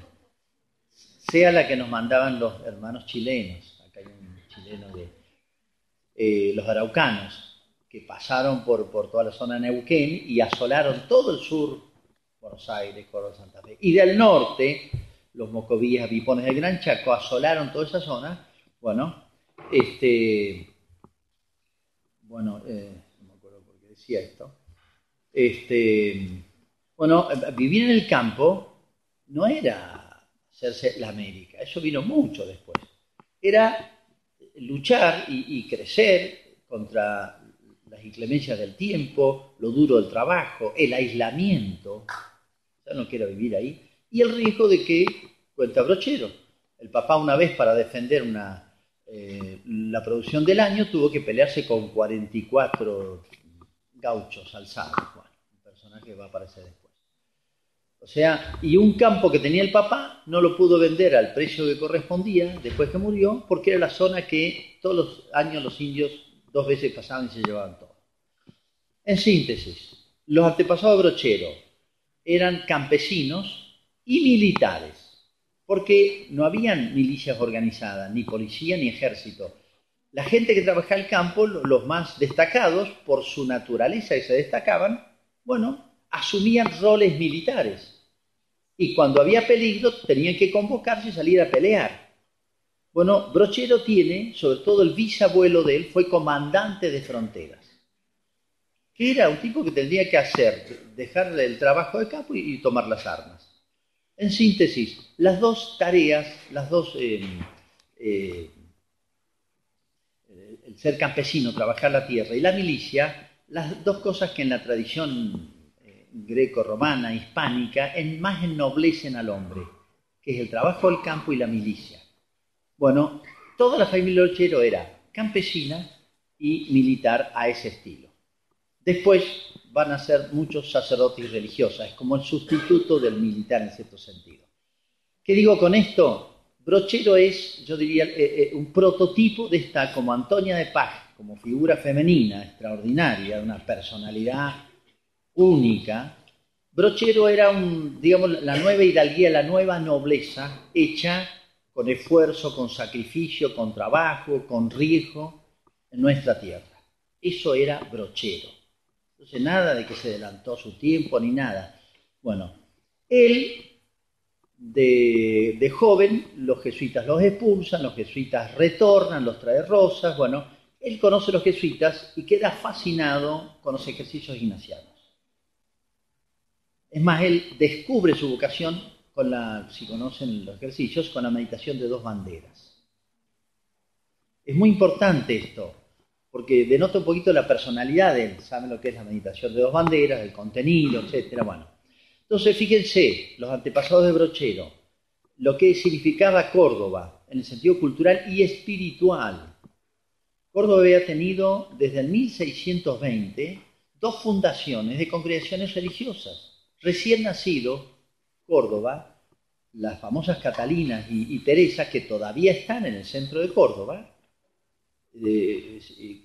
sea la que nos mandaban los hermanos chilenos. Acá hay un chileno de eh, los araucanos, que pasaron por, por toda la zona de Neuquén y asolaron todo el sur, Buenos Aires, Córdoba, Santa Fe. Y del norte, los mocovíes, bipones del Gran Chaco asolaron toda esa zona. Bueno, este, bueno, eh, no me acuerdo por qué decía esto. Este, bueno, vivir en el campo no era hacerse la América, eso vino mucho después. Era luchar y, crecer contra la las inclemencias del tiempo, lo duro del trabajo, el aislamiento, ya no quiero vivir ahí, y el riesgo de que, cuenta Brochero, el papá una vez para defender una, eh, la producción del año tuvo que pelearse con 44 gauchos alzados, bueno, un personaje que va a aparecer después. O sea, y un campo que tenía el papá no lo pudo vender al precio que correspondía después que murió, porque era la zona que todos los años los indios dos veces pasaban y se llevaban todo. En síntesis, los antepasados de Brochero eran campesinos y militares, porque no habían milicias organizadas, ni policía ni ejército. La gente que trabajaba el campo, los más destacados, por su naturaleza que se destacaban, bueno, asumían roles militares. Y cuando había peligro tenían que convocarse y salir a pelear. Bueno, Brochero tiene, sobre todo el bisabuelo de él, fue comandante de fronteras. Que era un tipo que tendría que hacer, dejarle el trabajo de campo y, tomar las armas. En síntesis, las dos tareas, las dos, eh, eh, el ser campesino, trabajar la tierra y la milicia, las dos cosas que en la tradición greco-romana, hispánica, en, más ennoblecen al hombre, que es el trabajo del campo y la milicia. Bueno, toda la familia Ochero era campesina y militar a ese estilo. Después van a ser muchos sacerdotes y religiosas, es como el sustituto del militar en cierto sentido. ¿Qué digo con esto? Brochero es, yo diría, eh, eh, un prototipo de esta, como Antonia de Paz, como figura femenina extraordinaria, una personalidad única, Brochero era un, digamos, la nueva hidalguía, la nueva nobleza hecha con esfuerzo, con sacrificio, con trabajo, con riesgo en nuestra tierra. Eso era Brochero. Entonces, nada de que se adelantó su tiempo ni nada. Bueno, él, de, de joven, los jesuitas los expulsan, los jesuitas retornan, los trae rosas. Bueno, él conoce a los jesuitas y queda fascinado con los ejercicios ignacianos. Es más, él descubre su vocación con la, si conocen los ejercicios, con la meditación de dos banderas. Es muy importante esto, porque denota un poquito la personalidad de él. Saben lo que es la meditación de dos banderas, el contenido, etcétera. Bueno, entonces fíjense, los antepasados de Brochero, lo que significaba Córdoba en el sentido cultural y espiritual. Córdoba había tenido desde el 1620 dos fundaciones de congregaciones religiosas recién nacido, Córdoba, las famosas Catalinas y, Teresa, que todavía están en el centro de Córdoba,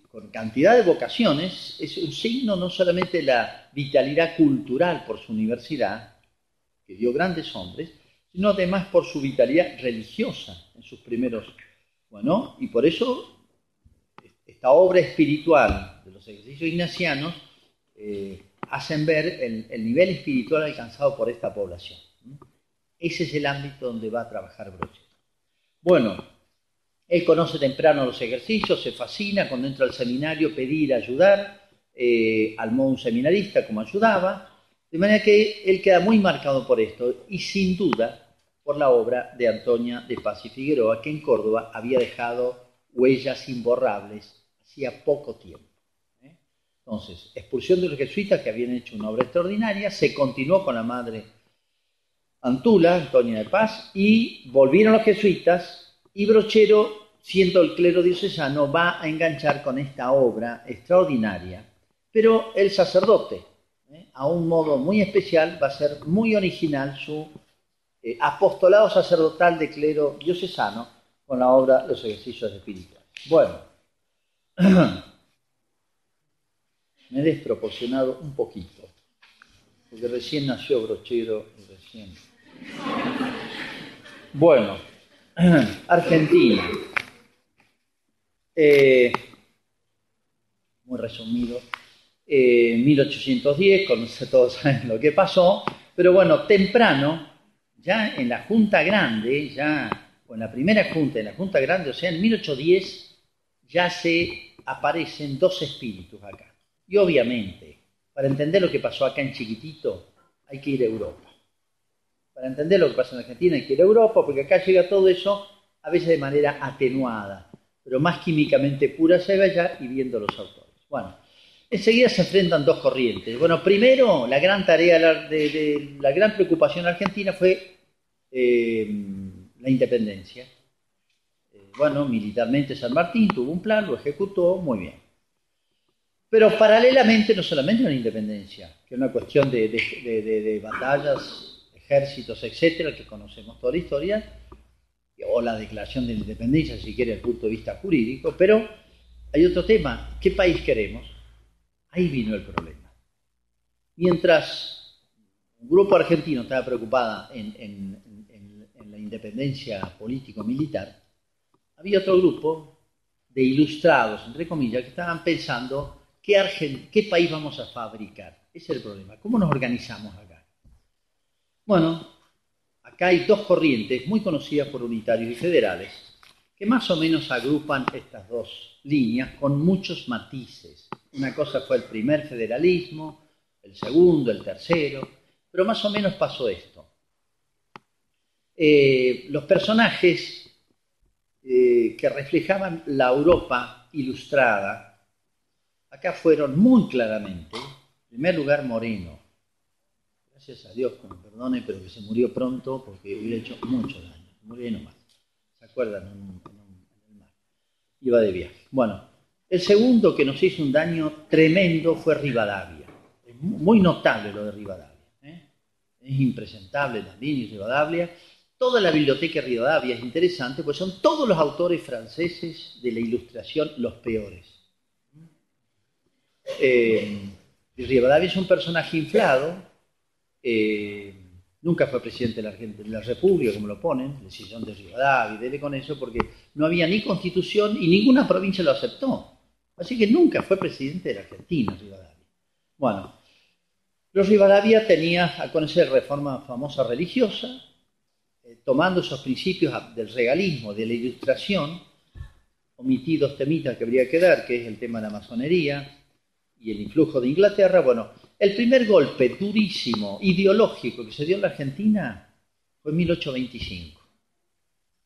con cantidad de vocaciones, es un signo no solamente de la vitalidad cultural por su universidad, que dio grandes hombres, sino además por su vitalidad religiosa en sus primeros. Bueno, y por eso esta obra espiritual de los ejercicios ignacianos eh, hacen ver el, nivel espiritual alcanzado por esta población. Ese es el ámbito donde va a trabajar Broche. Bueno, él conoce temprano los ejercicios, se fascina cuando entra al seminario pedir ayudar, eh, al modo un seminarista como ayudaba, de manera que él queda muy marcado por esto y sin duda por la obra de Antonia de Paz y Figueroa, que en Córdoba había dejado huellas imborrables hacía poco tiempo. Entonces, expulsión de los jesuitas que habían hecho una obra extraordinaria, se continuó con la madre Antula, Antonia de Paz, y volvieron los jesuitas y Brochero, siendo el clero diocesano, va a enganchar con esta obra extraordinaria. Pero el sacerdote, ¿eh? a un modo muy especial, va a ser muy original su eh, apostolado sacerdotal de clero diocesano con la obra Los ejercicios espirituales. Bueno. me he desproporcionado un poquito, porque recién nació Brochero, recién. Bueno, Argentina. Eh, muy resumido. 1810, eh, con, todos saben lo que pasó, pero bueno, temprano, ya en la Junta Grande, ya, o en la primera Junta, en la Junta Grande, o sea, en 1810, ya se aparecen dos espíritus acá. Y obviamente, para entender lo que pasó acá en chiquitito, hay que ir a Europa. Para entender lo que pasa en Argentina hay que a Europa, porque acá llega todo eso a veces de manera atenuada, pero más químicamente pura se ve allá y viendo los autores. Bueno, enseguida se enfrentan dos corrientes. Bueno, primero, la gran tarea, la gran preocupación argentina fue eh, la independencia. Eh, bueno, militarmente San Martín tuvo un plan, lo ejecutó, muy bien. Pero paralelamente, no solamente la independencia, que es una cuestión de, de batallas, ejércitos, etcétera, que conocemos toda la historia, o la declaración de independencia, si quiere, desde el punto de vista jurídico, pero hay otro tema, ¿qué país queremos? Ahí vino el problema. Mientras un grupo argentino estaba preocupada en, la independencia político-militar, había otro grupo de ilustrados, entre comillas, que estaban pensando qué, qué país vamos a fabricar. Ese es el problema. ¿Cómo nos organizamos acá? Bueno, acá hay dos corrientes muy conocidas por unitarios y federales que más o menos agrupan estas dos líneas con muchos matices. Una cosa fue el primer federalismo, el segundo, el tercero, pero más o menos pasó esto. Eh, los personajes eh, que reflejaban la Europa ilustrada, acá fueron muy claramente, en primer lugar, Moreno. Gracias a Dios, que me perdone, pero que se murió pronto porque hubiera hecho mucho daño. Murió nomás. ¿Se acuerdan? En, el mar. Iba de viaje. Bueno, el segundo que nos hizo un daño tremendo fue Rivadavia. Es muy notable lo de Rivadavia. ¿eh? Es impresentable también y Rivadavia. Toda la biblioteca de Rivadavia es interesante, pues son todos los autores franceses de la ilustración los peores. Eh, Rivadavia es un personaje inflado, eh, nunca fue presidente de la, de la, República, como lo ponen, decisión de Rivadavia, y debe con eso, porque no había ni constitución y ninguna provincia lo aceptó. Así que nunca fue presidente de la Argentina, Rivadavia. Bueno, los Rivadavia tenía a conocer reforma famosa religiosa, eh, tomando esos principios del regalismo, de la ilustración, omití dos temitas que habría que dar, que es el tema de la masonería y el influjo de Inglaterra. Bueno, el primer golpe durísimo, ideológico que se dio en la Argentina fue en 1825.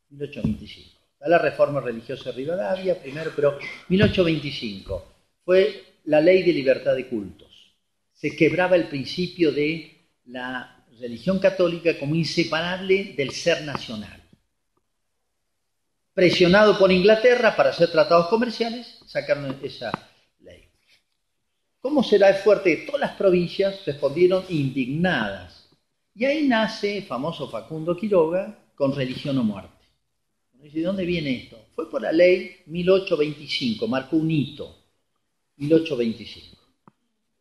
1825. Está la reforma religiosa de Rivadavia primero, pero 1825 fue la ley de libertad de cultos. Se quebraba el principio de la religión católica como inseparable del ser nacional. Presionado por Inglaterra para hacer tratados comerciales, sacaron esa. ¿Cómo será el fuerte? Todas las provincias respondieron indignadas. Y ahí nace el famoso Facundo Quiroga con religión o muerte. ¿De dónde viene esto? Fue por la ley 1825, marcó un hito. 1825.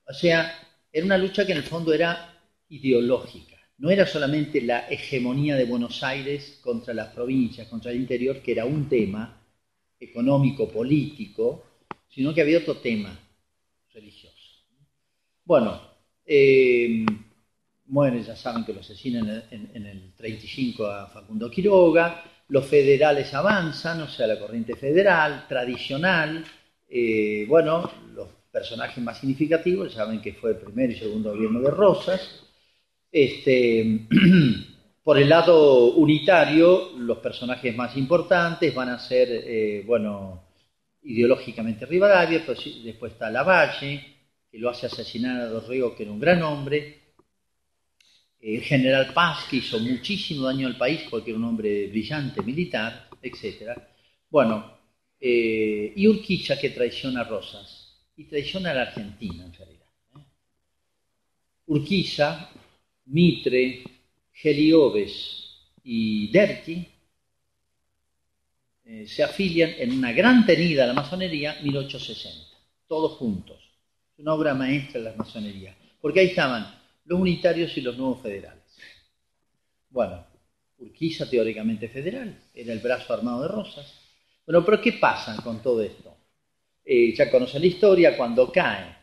O sea, era una lucha que en el fondo era ideológica. No era solamente la hegemonía de Buenos Aires contra las provincias, contra el interior, que era un tema económico, político, sino que había otro tema. Bueno, eh, ya saben que lo asesinan en, en el 35 a Facundo Quiroga, los federales avanzan, o sea, la corriente federal, tradicional, eh, bueno, los personajes más significativos, saben que fue el primer y segundo gobierno de Rosas. Este, por el lado unitario, los personajes más importantes van a ser, eh, bueno, ideológicamente Rivadavia, pues, después está Lavalle, que lo hace asesinar a Dorrego, que era un gran hombre, el general Paz, que hizo muchísimo daño al país porque era un hombre brillante, militar, etc. Bueno, eh, y Urquiza que traiciona a Rosas y traiciona a la Argentina en realidad. ¿eh? Urquiza, Mitre, Geliobes y Derqui eh, se afilian en una gran tenida a la masonería 1860, todos juntos. Una obra maestra de la masonería, porque ahí estaban los unitarios y los nuevos federales. Bueno, Urquiza teóricamente federal, era el brazo armado de Rosas. Bueno, pero ¿qué pasa con todo esto? Eh, ya conocen la historia, cuando cae,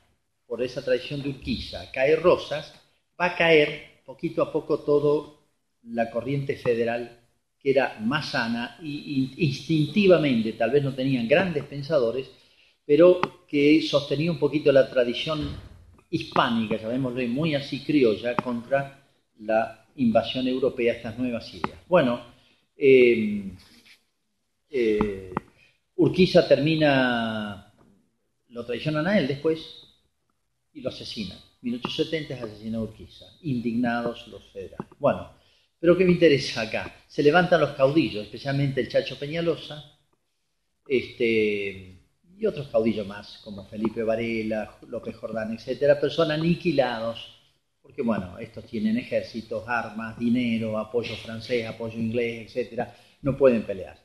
por esa traición de Urquiza, cae Rosas, va a caer poquito a poco todo la corriente federal que era más sana y instintivamente, tal vez no tenían grandes pensadores, pero que sostenía un poquito la tradición hispánica, llamémoslo muy así criolla, contra la invasión europea, estas nuevas ideas. Bueno, eh, eh, Urquiza termina, lo traicionan a él después, y lo asesinan. 1870 es asesinado Urquiza, indignados los federales. Bueno, pero ¿qué me interesa acá? Se levantan los caudillos, especialmente el Chacho Peñalosa, este, y otros caudillos más, como Felipe Varela, López Jordán, etcétera, pero son aniquilados, porque bueno, estos tienen ejércitos, armas, dinero, apoyo francés, apoyo inglés, etcétera, no pueden pelear.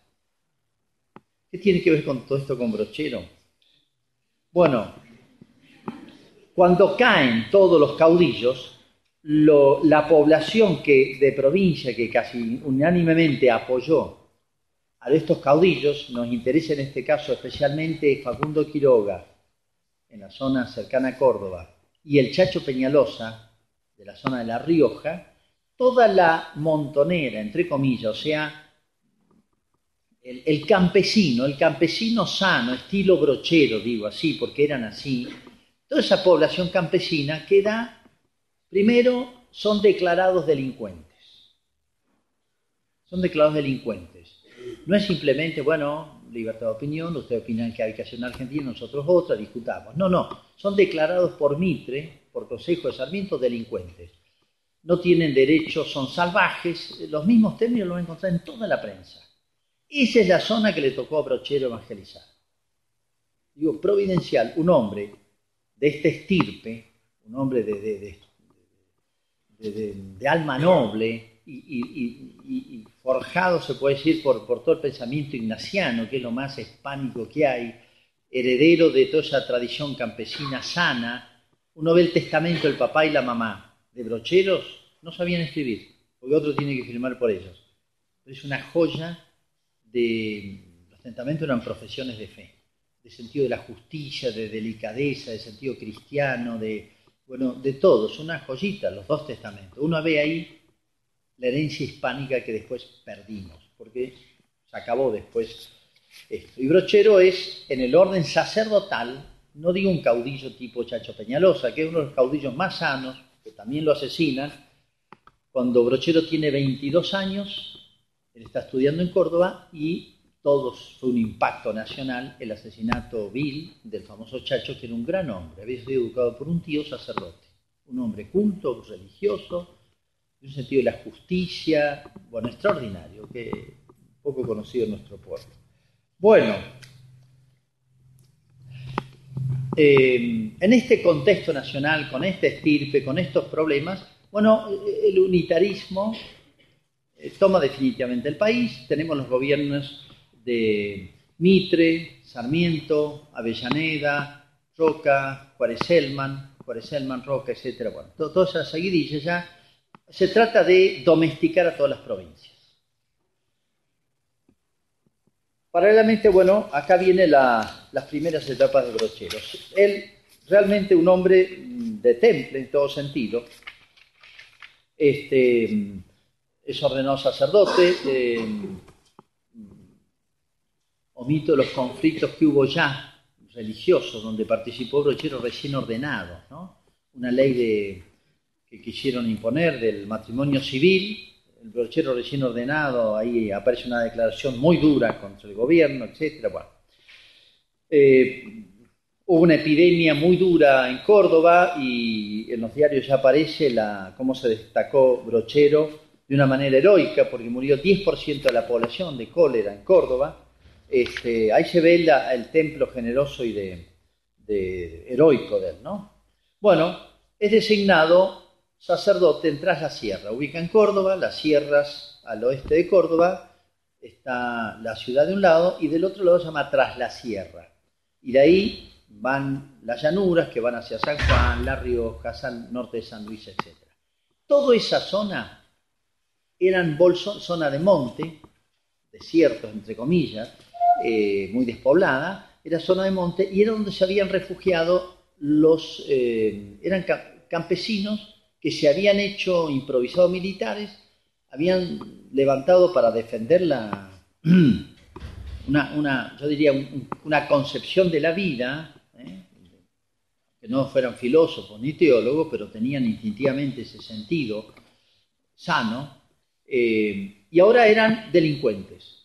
¿Qué tiene que ver con todo esto con Brochero? Bueno, cuando caen todos los caudillos, la población que, de provincia que casi unánimemente apoyó a estos caudillos, nos interesa en este caso especialmente Facundo Quiroga, en la zona cercana a Córdoba, y el Chacho Peñalosa, de la zona de La Rioja, toda la montonera, entre comillas, o sea, el, el, campesino, el campesino sano, estilo brochero, digo así, porque eran así, Toda esa población campesina queda, primero, son declarados delincuentes. Son declarados delincuentes. No es simplemente, bueno, libertad de opinión, ustedes opinan que hay que hacer en Argentina, nosotros otra, discutamos. No, no, son declarados por Mitre, por Consejo de Sarmiento, delincuentes. No tienen derechos, son salvajes, los mismos términos los van a encontrar en toda la prensa. Esa es la zona que le tocó a Brochero evangelizar. Digo, providencial, un hombre de este estirpe, un hombre de, alma noble y, forjado, se puede decir, por, todo el pensamiento ignaciano, que es lo más hispánico que hay, heredero de toda esa tradición campesina sana, uno ve el testamento del papá y la mamá de brocheros, no sabían escribir, porque otro tiene que firmar por ellos. Pero es una joya de... Los testamentos eran profesiones de fe de sentido de la justicia, de delicadeza, de sentido cristiano, de, bueno, de todo. Es una joyita, los dos testamentos. Uno ve ahí la herencia hispánica que después perdimos, porque se acabó después esto. Y Brochero es, en el orden sacerdotal, no digo un caudillo tipo Chacho Peñalosa, que es uno de los caudillos más sanos, que también lo asesinan. Cuando Brochero tiene 22 años, él está estudiando en Córdoba y todos fue un impacto nacional el asesinato vil del famoso Chacho, que era un gran hombre, había sido educado por un tío sacerdote, un hombre culto, religioso, un sentido de la justicia, bueno, extraordinario, que poco conocido en nuestro pueblo. Bueno, eh, en este contexto nacional, con este estirpe, con estos problemas, bueno, el unitarismo eh, toma definitivamente el país, tenemos los gobiernos de Mitre, Sarmiento, Avellaneda, Roca, Juárez Selman, Roca, etc. Bueno, todas esas seguidillas ya se trata de domesticar a todas las provincias. Paralelamente, bueno, acá vienen las primeras etapas de Brocheros. Él, realmente un hombre de temple en todo sentido, este, es ordenado sacerdote, eh, omito los conflictos que hubo ya religiosos, donde participó Brochero recién ordenado, ¿no? una ley de, que quisieron imponer del matrimonio civil, el brochero recién ordenado, ahí aparece una declaración muy dura contra el gobierno, etc. Bueno, eh, hubo una epidemia muy dura en Córdoba y en los diarios ya aparece la, cómo se destacó Brochero de una manera heroica, porque murió 10% de la población de cólera en Córdoba, este, ahí se ve el templo generoso y de, heroico de él, ¿no? Bueno, es designado sacerdote en Tras la Sierra. Ubica en Córdoba, las sierras al oeste de Córdoba, está la ciudad de un lado y del otro lado se llama Tras la Sierra. Y de ahí van las llanuras que van hacia San Juan, La Rioja, San, norte de San Luis, etc. Toda esa zona eran bolsos, zona de monte, desiertos entre comillas, eh, muy despoblada, era zona de monte y era donde se habían refugiado los, eh, eran campesinos que se habían hecho improvisados militares, habían levantado para defender la, una, yo diría, una concepción de la vida, ¿eh? que no fueran filósofos ni teólogos, pero tenían instintivamente ese sentido sano, y ahora eran delincuentes.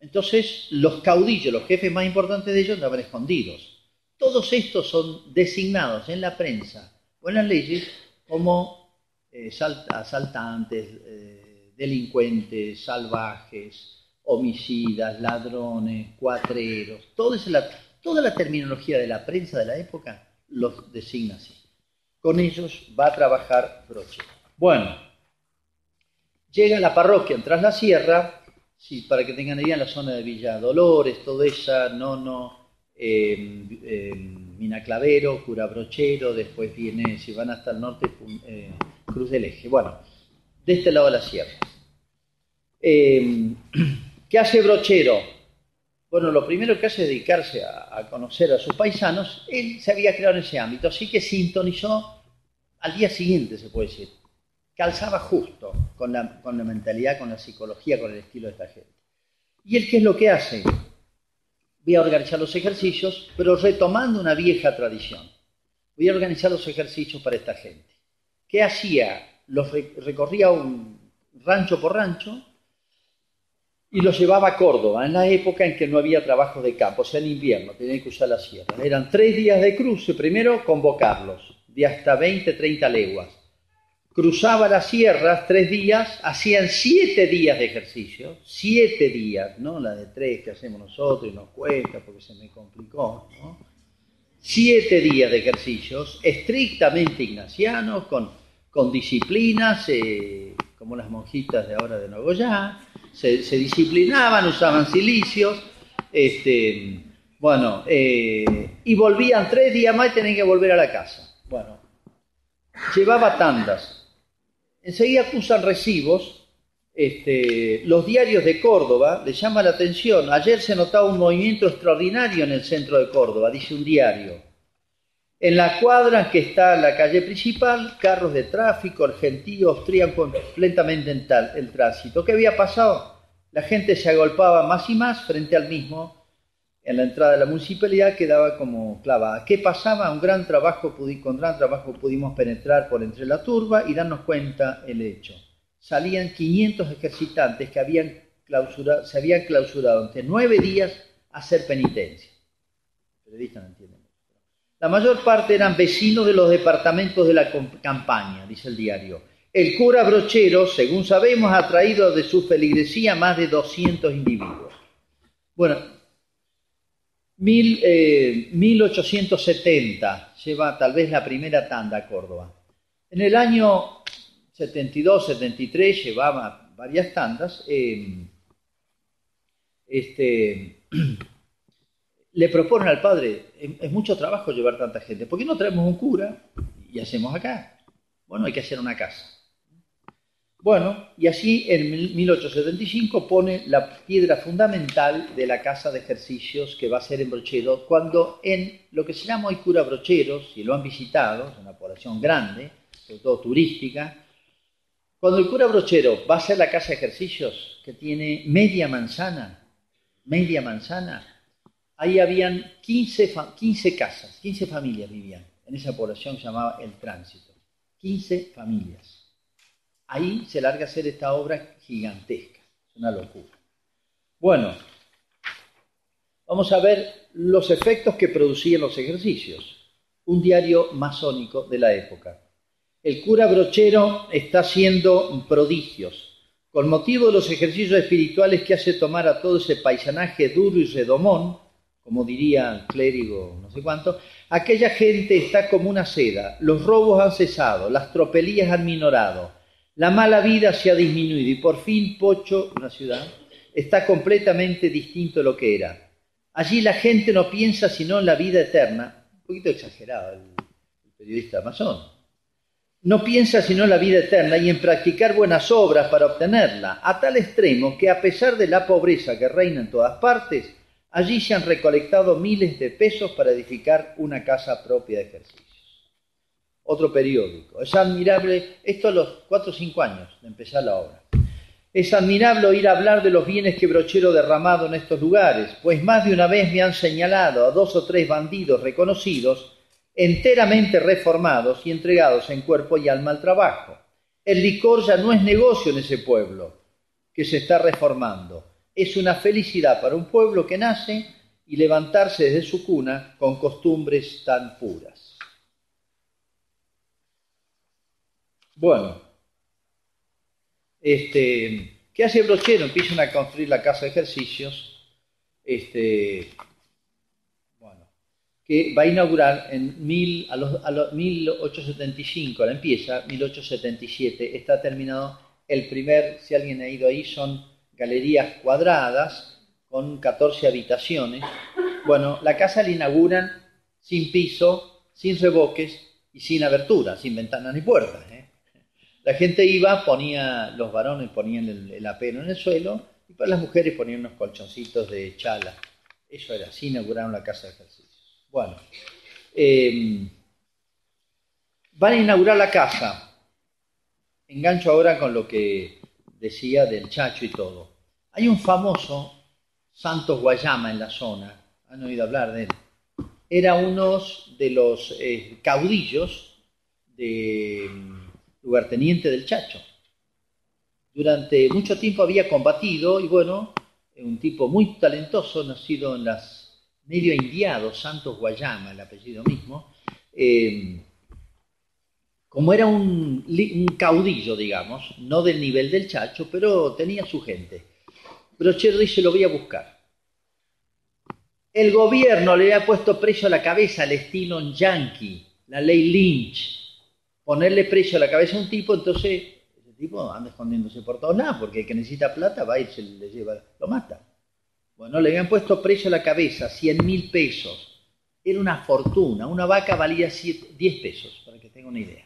Entonces, los caudillos, los jefes más importantes de ellos, andaban escondidos. todos estos son designados en la prensa o en las leyes como eh, asaltantes, eh, delincuentes, salvajes, homicidas, ladrones, cuatreros, toda, la, toda terminología de la prensa de la época los designa así. Con ellos va a trabajar Brochero. Bueno, llega a la parroquia Tras la Sierra, sí, para que tengan idea, en la zona de Villa Dolores, todo esa, Nono, eh, eh, Minaclavero, Cura Brochero, después viene, si van hasta el norte, eh, Cruz del Eje. Bueno, de este lado de la sierra. Eh, ¿Qué hace Brochero? Bueno, lo primero que hace es dedicarse a, conocer a sus paisanos. Él se había creado en ese ámbito, así que sintonizó al día siguiente, se puede decir. Calzaba justo con la, con la mentalidad, con la psicología, con el estilo de esta gente. ¿Y él qué es lo que hace? Voy a organizar los ejercicios, pero retomando una vieja tradición. Voy a organizar los ejercicios para esta gente. ¿Qué hacía? Los recorría un rancho por rancho y los llevaba a Córdoba, en la época en que no había trabajo de campo, o sea, en invierno, tenían que usar la sierra. Eran tres días de cruce, primero convocarlos, de hasta 20, 30 leguas. Cruzaba las sierras tres días, hacían siete días de ejercicio, siete días, no la de tres que hacemos nosotros y nos cuesta porque se me complicó, ¿no? Siete días de ejercicios estrictamente ignacianos, con, con disciplinas, eh, como las monjitas de ahora de Nogoyá, se, disciplinaban, usaban silicios, este, bueno, eh, y volvían tres días más y tenían que volver a la casa. Bueno, llevaba tandas. Enseguida acusan recibos. Este, los diarios de Córdoba les llama la atención. Ayer se notaba un movimiento extraordinario en el centro de Córdoba, dice un diario. En la cuadra que está la calle principal, carros de tráfico, argentinos obstruían completamente el tránsito. ¿Qué había pasado? La gente se agolpaba más y más frente al mismo. En la entrada de la municipalidad quedaba como clavada. ¿Qué pasaba? Un gran trabajo, con gran trabajo pudimos penetrar por entre la turba y darnos cuenta el hecho. Salían 500 ejercitantes que habían se habían clausurado entre nueve días a hacer penitencia. La mayor parte eran vecinos de los departamentos de la campaña, dice el diario. El cura Brochero, según sabemos, ha traído de su feligresía más de 200 individuos. Bueno, 1870 eh, lleva tal vez la primera tanda a Córdoba. En el año 72-73 llevaba varias tandas. Eh, este, le proponen al padre, es, mucho trabajo llevar tanta gente, ¿por qué no traemos un cura y hacemos acá? Bueno, hay que hacer una casa. Bueno, y así en 1875 pone la piedra fundamental de la casa de ejercicios que va a ser en Brochero, cuando en lo que se llama hoy cura Brocheros, y lo han visitado, es una población grande, sobre todo turística, cuando el cura Brochero va a ser la casa de ejercicios, que tiene media manzana, media manzana, ahí habían 15, 15 casas, 15 familias vivían en esa población que llamaba El Tránsito. 15 familias. Ahí se larga a hacer esta obra gigantesca. Es una locura. Bueno, vamos a ver los efectos que producían los ejercicios. Un diario masónico de la época. El cura brochero está haciendo prodigios. Con motivo de los ejercicios espirituales que hace tomar a todo ese paisanaje duro y redomón, como diría el clérigo no sé cuánto, aquella gente está como una seda, los robos han cesado, las tropelías han minorado, la mala vida se ha disminuido y por fin Pocho, una ciudad, está completamente distinto de lo que era. Allí la gente no piensa sino en la vida eterna, un poquito exagerado el, periodista masón, no piensa sino en la vida eterna y en practicar buenas obras para obtenerla, a tal extremo que a pesar de la pobreza que reina en todas partes, Allí se han recolectado miles de pesos para edificar una casa propia de ejercicios. Otro periódico. Es admirable, esto a los cuatro o cinco años de empezar la obra. Es admirable oír hablar de los bienes que Brochero derramado en estos lugares, pues más de una vez me han señalado a dos o tres bandidos reconocidos, enteramente reformados y entregados en cuerpo y alma al trabajo. El licor ya no es negocio en ese pueblo que se está reformando es una felicidad para un pueblo que nace y levantarse desde su cuna con costumbres tan puras. Bueno, este, ¿qué hace Brochero? Empiezan a construir la casa de ejercicios, este, bueno, que va a inaugurar en mil, a los, a los 1875, la empieza, 1877, está terminado el primer, si alguien ha ido ahí, son galerías cuadradas con 14 habitaciones. Bueno, la casa la inauguran sin piso, sin reboques y sin aberturas, sin ventanas ni puertas. ¿eh? La gente iba, ponía, los varones ponían el, apelo en el suelo y para las mujeres ponían unos colchoncitos de chala. Eso era, así inauguraron la casa de ejercicios. Bueno, em, van a inaugurar la casa. Engancho ahora con lo que decía del Chacho y todo. Hay un famoso Santos Guayama en la zona, han oído hablar de él. Era uno de los eh, caudillos de mm, lugarteniente del Chacho. Durante mucho tiempo había combatido y bueno, un tipo muy talentoso, nacido en las medio indiado, Santos Guayama, el apellido mismo, eh, como era un, caudillo, digamos, no del nivel del Chacho, pero tenía su gente. Brochero dice, lo voy a buscar. El gobierno le ha puesto precio a la cabeza al estilo yankee, la ley Lynch. Ponerle precio a la cabeza a un tipo, entonces ese tipo anda escondiéndose por todos lados, porque el que necesita plata va y se le lleva, lo mata. Bueno, le habían puesto precio a la cabeza, 100 mil pesos. Era una fortuna, una vaca valía 10 pesos, para que tenga una idea.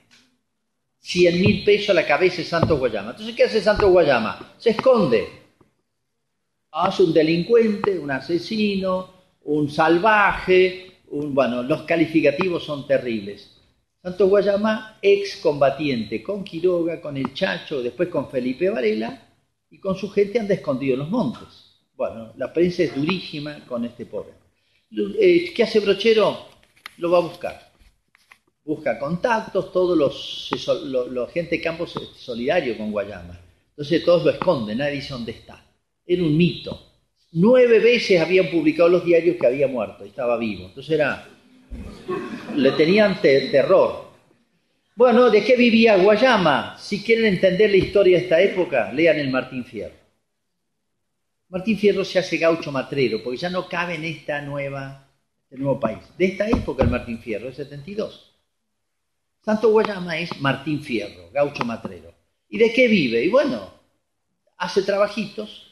100 mil pesos a la cabeza de Santo Guayama. Entonces, ¿qué hace Santo Guayama? Se esconde hace un delincuente, un asesino, un salvaje, un, bueno, los calificativos son terribles. Santo Guayama, ex combatiente con Quiroga, con el Chacho, después con Felipe Varela, y con su gente anda escondido en los montes. Bueno, la prensa es durísima con este pobre. Eh, ¿Qué hace Brochero? Lo va a buscar. Busca contactos, todos los, los, los gente de campo solidario con Guayama. Entonces todos lo esconden, nadie dice dónde está era un mito. Nueve veces habían publicado los diarios que había muerto y estaba vivo. Entonces era, le tenían terror. Bueno, ¿de qué vivía Guayama? Si quieren entender la historia de esta época, lean el Martín Fierro. Martín Fierro se hace gaucho matrero, porque ya no cabe en esta nueva, este nuevo país. De esta época el Martín Fierro, el 72. Santo Guayama es Martín Fierro, gaucho matrero. ¿Y de qué vive? Y bueno, hace trabajitos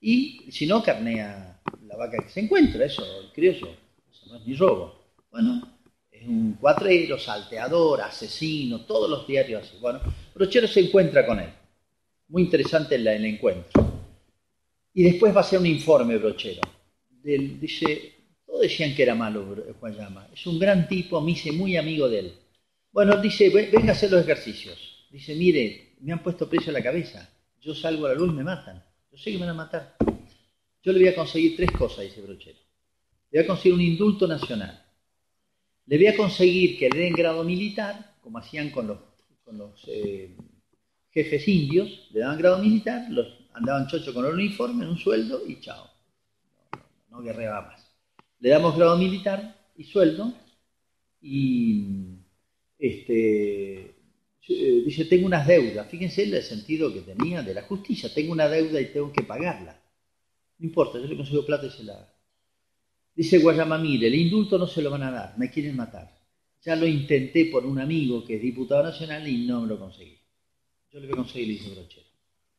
y si no, carnea la vaca que se encuentra, eso, el criollo, eso no es ni robo. Bueno, es un cuatrero, salteador, asesino, todos los diarios así. Bueno, Brochero se encuentra con él. Muy interesante el, el encuentro. Y después va a hacer un informe Brochero. dice, todos decían que era malo Guayama. Es un gran tipo, me hice muy amigo de él. Bueno, dice, venga a hacer los ejercicios. Dice, mire, me han puesto precio a la cabeza. Yo salgo a la luz me matan. Yo sé que me van a matar. Yo le voy a conseguir tres cosas, dice Brochero. Le voy a conseguir un indulto nacional. Le voy a conseguir que le den grado militar, como hacían con los, eh, jefes indios, le daban grado militar, los andaban chocho con el uniforme, un sueldo y chao. No, no, guerreaba más. Le damos grado militar y sueldo y este, eh, dice, tengo unas deudas. Fíjense el sentido que tenía de la justicia. Tengo una deuda y tengo que pagarla. No importa, yo le consigo plata y se la Dice Guayama, mire, el indulto no se lo van a dar, me quieren matar. Ya lo intenté por un amigo que es diputado nacional y no me lo conseguí. Yo le voy a conseguir, le dice Brochero.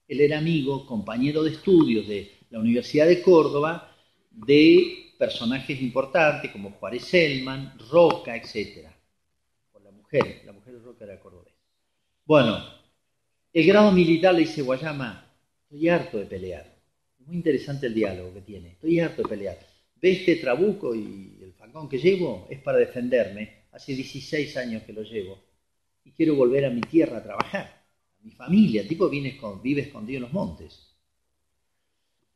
Él era amigo, compañero de estudios de la Universidad de Córdoba, de personajes importantes como Juárez Selman, Roca, etc. Por la mujer, la mujer de Roca era cordobés. Bueno, el grado militar le dice Guayama, estoy harto de pelear. Muy interesante el diálogo que tiene. Estoy harto de pelear. Ve este trabuco y el facón que llevo es para defenderme. Hace 16 años que lo llevo. Y quiero volver a mi tierra a trabajar. A mi familia. Tipo vive escondido en los montes.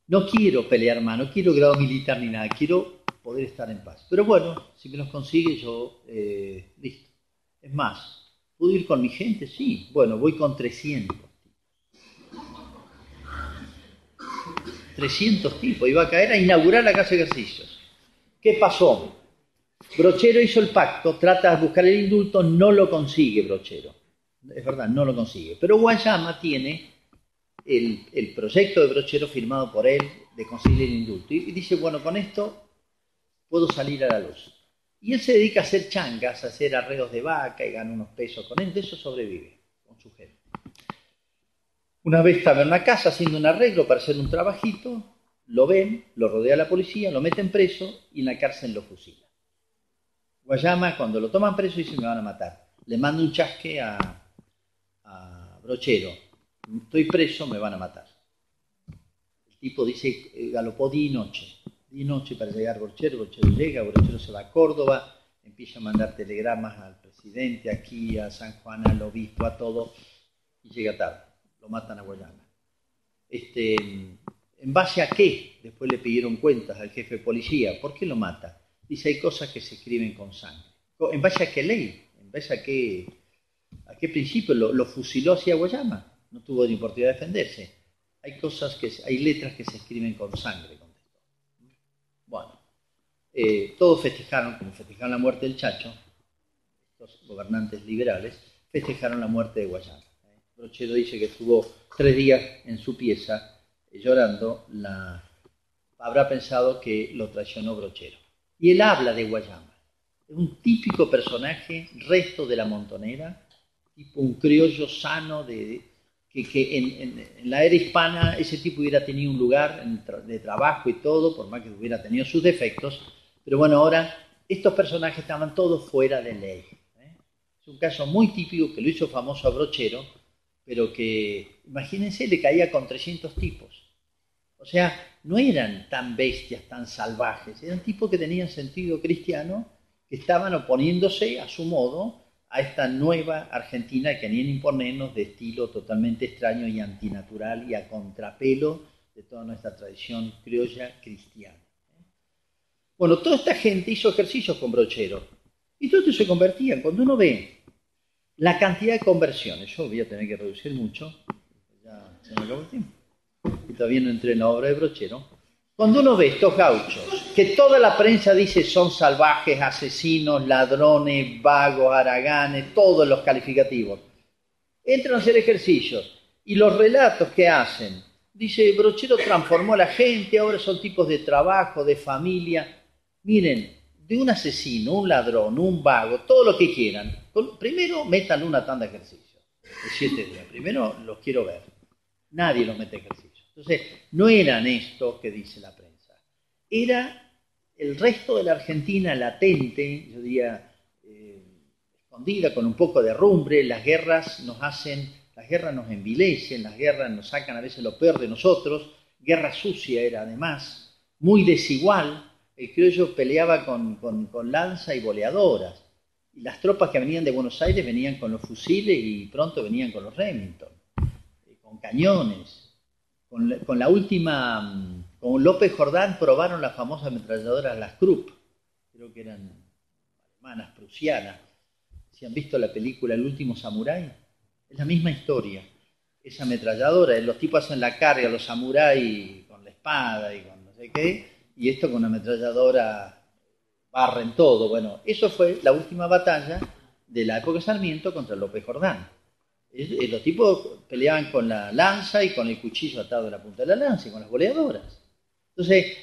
No quiero pelear más, no quiero grado militar ni nada. Quiero poder estar en paz. Pero bueno, si me los consigue yo, eh, listo. Es más, ¿Puedo ir con mi gente? Sí. Bueno, voy con 300 300 tipos. Iba a caer a inaugurar la casa de ejercicios. ¿Qué pasó? Brochero hizo el pacto, trata de buscar el indulto, no lo consigue Brochero. Es verdad, no lo consigue. Pero Guayama tiene el, el proyecto de Brochero firmado por él de conseguir el indulto. Y dice, bueno, con esto puedo salir a la luz. Y él se dedica a hacer changas, a hacer arreos de vaca y gana unos pesos con él. De eso sobrevive, con su gente. Una vez estaba en una casa haciendo un arreglo para hacer un trabajito, lo ven, lo rodea la policía, lo meten preso y en la cárcel lo fusila. Guayama, cuando lo toman preso, dice me van a matar. Le manda un chasque a, a Brochero. Estoy preso, me van a matar. El tipo dice, eh, galopó día y noche. Día y noche para llegar a Brochero, Brochero llega, Brochero se va a Córdoba, empieza a mandar telegramas al presidente, aquí, a San Juan, al obispo, a todo, y llega tarde. Lo matan a Guayama. Este, ¿En base a qué? Después le pidieron cuentas al jefe de policía. ¿Por qué lo mata? Dice, hay cosas que se escriben con sangre. ¿En base a qué ley? ¿En base a qué, a qué principio? Lo, fusiló hacia Guayama. No tuvo ni oportunidad de defenderse. Hay cosas que, hay letras que se escriben con sangre, contestó. Bueno, eh, todos festejaron, como festejaron la muerte del Chacho, estos gobernantes liberales, festejaron la muerte de Guayama. Brochero dice que estuvo tres días en su pieza eh, llorando, la, habrá pensado que lo traicionó Brochero. Y él habla de Guayama. Es un típico personaje, resto de la montonera, tipo un criollo sano de, que, en, la era hispana ese tipo hubiera tenido un lugar de trabajo y todo, por más que hubiera tenido sus defectos, pero bueno, ahora estos personajes estaban todos fuera de ley. ¿eh? Es un caso muy típico que lo hizo famoso a Brochero, pero que, imagínense, le caía con 300 tipos. O sea, no eran tan bestias, tan salvajes, eran tipos que tenían sentido cristiano, que estaban oponiéndose a su modo a esta nueva Argentina que querían imponernos de estilo totalmente extraño y antinatural y a contrapelo de toda nuestra tradición criolla cristiana. Bueno, toda esta gente hizo ejercicios con brochero y todos se convertían. Cuando uno ve la cantidad de conversiones, yo voy a tener que reducir mucho, ya se me acabó el tiempo, y todavía no entré en la obra de brochero. Cuando uno ve estos gauchos, que toda la prensa dice son salvajes, asesinos, ladrones, vagos, haraganes, todos los calificativos, entran a hacer ejercicios y los relatos que hacen, dice, Brochero transformó a la gente, ahora son tipos de trabajo, de familia. Miren, de un asesino, un ladrón, un vago, todo lo que quieran, primero metan una tanda de ejercicio, de siete días. Primero los quiero ver. Nadie los mete ejercicio. Entonces, no eran esto que dice la prensa. Era el resto de la Argentina latente, yo diría, eh, escondida, con un poco de rumbre. Las guerras nos hacen, las guerras nos envilecen, las guerras nos sacan a veces lo peor de nosotros. Guerra sucia era además, muy desigual. El criollo peleaba con, con lanza y boleadoras y las tropas que venían de Buenos Aires venían con los fusiles y pronto venían con los Remington, eh, con cañones. Con la, última, mm, con López Jordán probaron las famosas ametralladoras, las Krupp, creo que eran alemanas, prusianas. Si han visto la película El último samurái, es la misma historia. Esa ametralladora, los tipos hacen la carga, los samuráis con la espada y con no sé qué, y esto con una ametralladora barren todo. Bueno, eso fue la última batalla de la época de Sarmiento contra López Jordán. Los tipos peleaban con la lanza y con el cuchillo atado a la punta de la lanza y con las boleadoras. Entonces,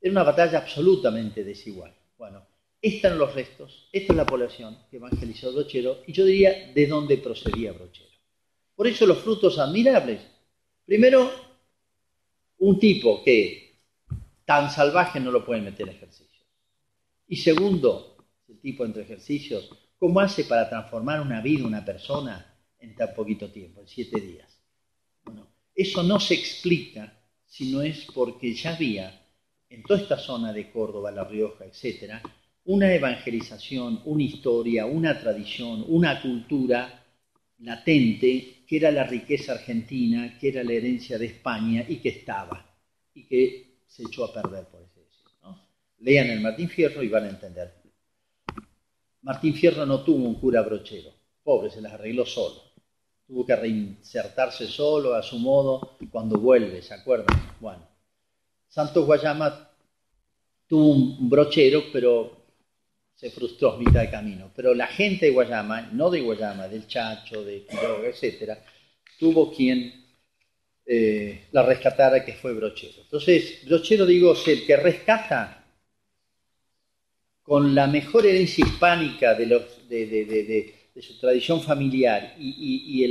era una batalla absolutamente desigual. Bueno, eran los restos, esta es la población que evangelizó Brochero y yo diría de dónde procedía Brochero. Por eso los frutos admirables. Primero, un tipo que tan salvaje no lo pueden meter en ejercicio. Y segundo, el tipo entre ejercicios, ¿cómo hace para transformar una vida, una persona, en tan poquito tiempo, en siete días? Bueno, eso no se explica si no es porque ya había en toda esta zona de Córdoba, La Rioja, etcétera, una evangelización, una historia, una tradición, una cultura latente que era la riqueza argentina, que era la herencia de España y que estaba y que se echó a perder por eso. Lean el Martín Fierro y van a entender. Martín Fierro no tuvo un cura brochero, pobre, se las arregló solo. Tuvo que reinsertarse solo a su modo cuando vuelve, ¿se acuerdan? Bueno, Santos Guayama tuvo un brochero, pero se frustró a mitad de camino. Pero la gente de Guayama, no de Guayama, del Chacho, de Quiroga, etc., tuvo quien eh, la rescatara, que fue Brochero. Entonces, Brochero, digo, es el que rescata con la mejor herencia hispánica de, su tradición familiar y,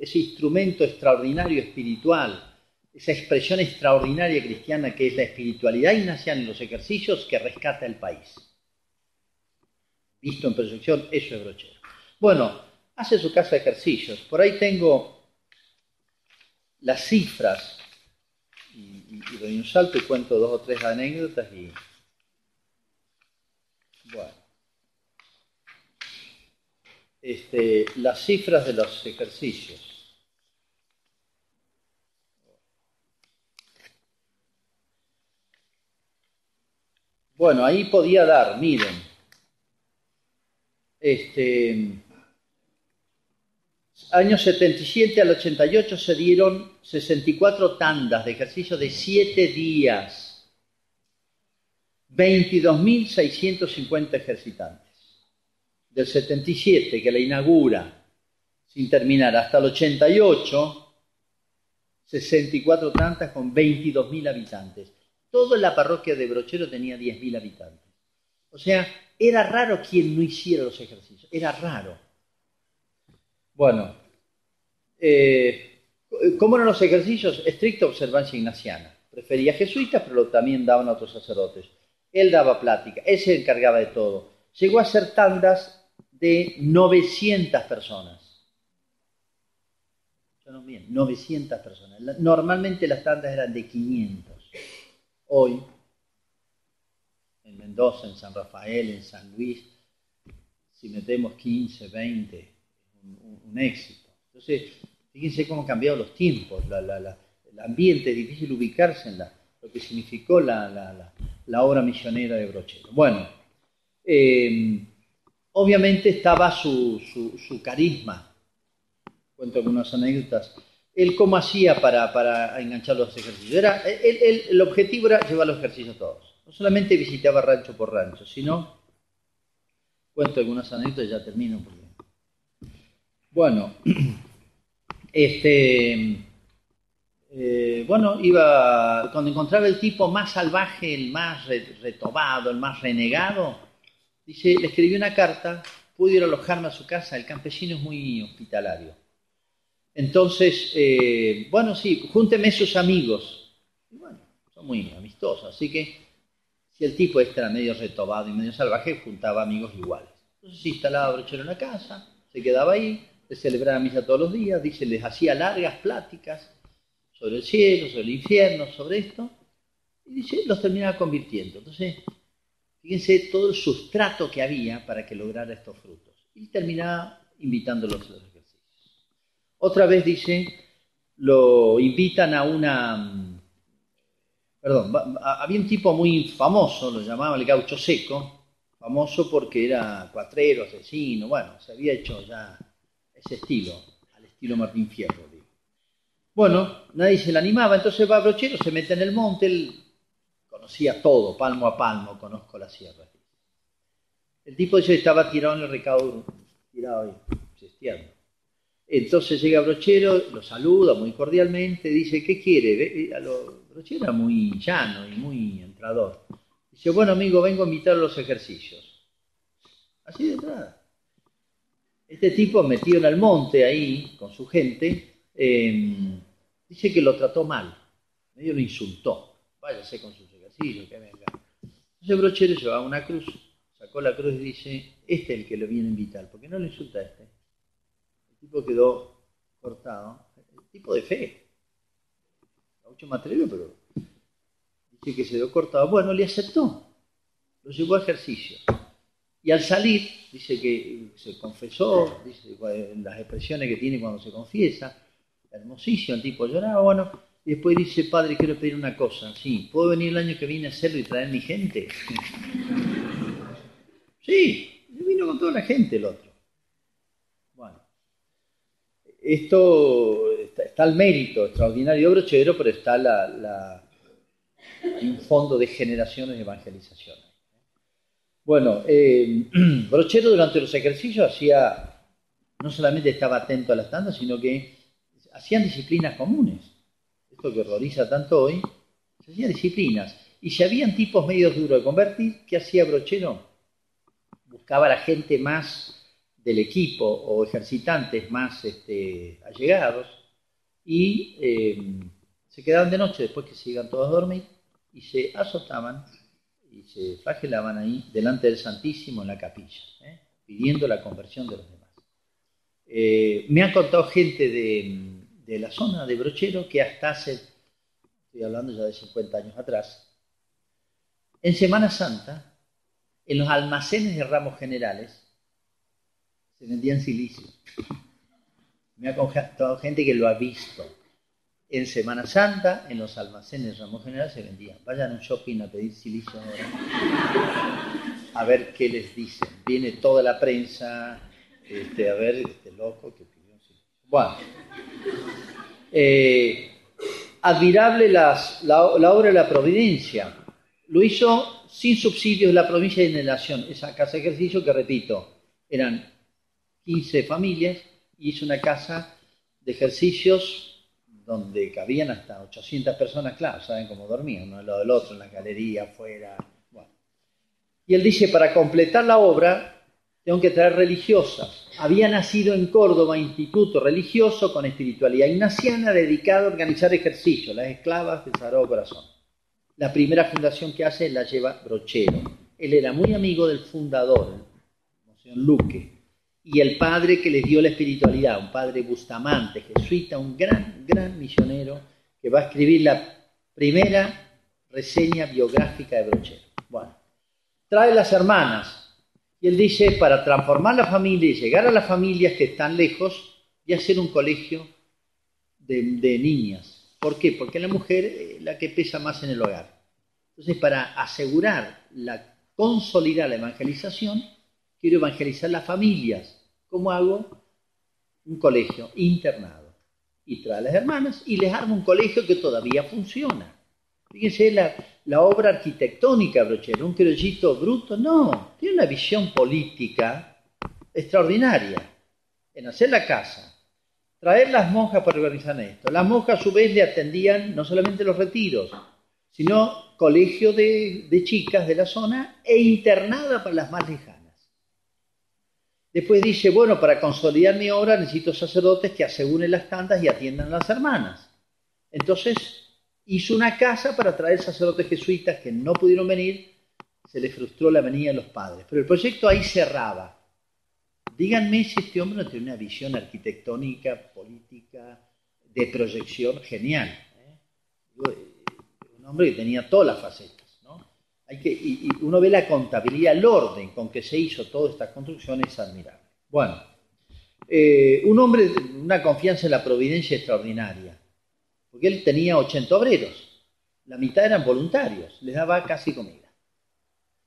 ese instrumento extraordinario espiritual, esa expresión extraordinaria cristiana que es la espiritualidad ignaciana en los ejercicios que rescata el país visto en proyección, eso es brochero. Bueno, hace su casa de ejercicios. Por ahí tengo las cifras y, doy un salto y cuento dos o tres anécdotas y bueno. Este, las cifras de los ejercicios. Bueno, ahí podía dar, miren, este, años 77 al 88 se dieron 64 tandas de ejercicio de 7 días. 22.650 ejercitantes. Del 77, que la inaugura, sin terminar, hasta el 88, 64 tandas con 22.000 habitantes. Toda la parroquia de Brochero tenía 10.000 habitantes. O sea, era raro quien no hiciera los ejercicios, era raro. Bueno, eh, ¿cómo eran los ejercicios? Estricta observancia ignaciana. Prefería jesuitas, pero también daban a otros sacerdotes. Él daba plática, él se encargaba de todo. Llegó a ser tandas de 900 personas. bien, 900 personas. Normalmente las tandas eran de 500. Hoy en Mendoza, en San Rafael, en San Luis, si metemos 15, 20, es un, éxito. Entonces, fíjense cómo han cambiado los tiempos, el ambiente, es difícil ubicarse en lo que significó la, obra misionera de Brochero. Bueno, eh, obviamente estaba su, carisma. Cuento algunas anécdotas. Él cómo hacía para, enganchar los ejercicios. Era, el objetivo era llevar los ejercicios todos. No solamente visitaba rancho por rancho, sino, cuento algunas anécdotas y ya termino. Bueno, este, eh, bueno, iba, cuando encontraba el tipo más salvaje, el más retobado, el más renegado, dice, le escribí una carta, pude ir a alojarme a su casa, el campesino es muy hospitalario. Entonces, eh, bueno, sí, júnteme sus amigos. Y bueno, son muy amistosos, así que si el tipo este era medio retobado y medio salvaje, juntaba amigos iguales. Entonces se instalaba brochero en la casa, se quedaba ahí, celebraba misa todos los días, dice, les hacía largas pláticas sobre el cielo, sobre el infierno, sobre esto, y dice, los terminaba convirtiendo. Entonces, fíjense todo el sustrato que había para que lograra estos frutos. Y terminaba invitándolos a los ejercicios. Otra vez dice, lo invitan a una perdón, había un tipo muy famoso, lo llamaban el gaucho seco, famoso porque era cuatrero, asesino, bueno, se había hecho ya ese estilo, al estilo Martín Fierro. Digo. Bueno, nadie se le animaba, entonces va Brochero, se mete en el monte, él conocía todo, palmo a palmo, conozco la sierra. El tipo ese estaba tirado en el recado, tirado ahí, cesteando. Entonces llega Brochero, lo saluda muy cordialmente, dice, ¿qué quiere? A lo, Brochero era muy llano y muy entrador. Dice, bueno amigo, vengo a invitar a los ejercicios. Así de entrada. Este tipo metido en el monte ahí, con su gente, em, dice que lo trató mal, medio lo insultó. Váyase con sus ejercicios, que venga. Entonces Brochero llevaba una cruz, sacó la cruz y dice, este es el que lo viene a invitar, porque no le insulta a este el tipo quedó cortado. El tipo de fe. Mucho material, pero dice que se quedó cortado. Bueno, le aceptó. Lo llevó a ejercicio. Y al salir, dice que se confesó, dice las expresiones que tiene cuando se confiesa, hermosísimo, el tipo lloraba, bueno, y después dice, padre, quiero pedir una cosa, sí, ¿puedo venir el año que viene a hacerlo y traer mi gente? sí, vino con toda la gente el otro esto está, el mérito extraordinario Brochero, pero está la, Hay un fondo de generaciones de evangelización. Bueno, eh, Brochero durante los ejercicios hacía, no solamente estaba atento a las tandas, sino que hacían disciplinas comunes. Esto que horroriza tanto hoy, se hacían disciplinas. Y si habían tipos medios duros de convertir, ¿qué hacía Brochero? Buscaba a la gente más del equipo o ejercitantes más este, allegados y eh, se quedaban de noche después que se iban todos a dormir y se azotaban y se flagelaban ahí delante del Santísimo en la capilla, ¿eh? pidiendo la conversión de los demás. Eh, me ha contado gente de, de, la zona de Brochero que hasta hace, estoy hablando ya de 50 años atrás, en Semana Santa, en los almacenes de ramos generales, se vendían silicio. Me ha contado gente que lo ha visto. En Semana Santa, en los almacenes Ramos General se vendían. Vayan a un shopping a pedir silicio ahora. A ver qué les dicen. Viene toda la prensa, este, a ver, este loco que pidió un silicio. Bueno. Eh, admirable la, obra de la providencia. Lo hizo sin subsidios la provincia de Generación. Esa casa de ejercicio que, repito, eran 15 familias y hizo una casa de ejercicios donde cabían hasta 800 personas, claro, saben cómo dormían, uno al lado del otro, en la galería, afuera. Bueno. Y él dice, para completar la obra, tengo que traer religiosas. Había nacido en Córdoba instituto religioso con espiritualidad ignaciana dedicado a organizar ejercicios, las esclavas del Sagrado Corazón. La primera fundación que hace la lleva Brochero. Él era muy amigo del fundador, el Luque y el padre que les dio la espiritualidad, un padre Bustamante, jesuita, un gran, gran misionero, que va a escribir la primera reseña biográfica de Brochero. Bueno, trae las hermanas, y él dice, para transformar la familia y llegar a las familias que están lejos, y hacer un colegio de, de niñas. ¿Por qué? Porque la mujer es la que pesa más en el hogar. Entonces, para asegurar la consolidar la evangelización, quiero evangelizar las familias ¿Cómo hago? Un colegio internado. Y trae a las hermanas y les armo un colegio que todavía funciona. Fíjense la, la obra arquitectónica, Brochero, un criollito bruto, no, tiene una visión política extraordinaria en hacer la casa, traer las monjas para organizar esto. Las monjas a su vez le atendían no solamente los retiros, sino colegio de, de chicas de la zona e internada para las más lejanas. Después dice, bueno, para consolidar mi obra necesito sacerdotes que aseguren las tandas y atiendan a las hermanas. Entonces hizo una casa para traer sacerdotes jesuitas que no pudieron venir, se le frustró la venida de los padres. Pero el proyecto ahí cerraba. Díganme si este hombre no tiene una visión arquitectónica, política, de proyección genial. ¿eh? Un hombre que tenía todas las facetas que, y, uno ve la contabilidad, el orden con que se hizo toda esta construcción es admirable. Bueno, eh, un hombre, una confianza en la providencia extraordinaria, porque él tenía 80 obreros, la mitad eran voluntarios, les daba casi comida.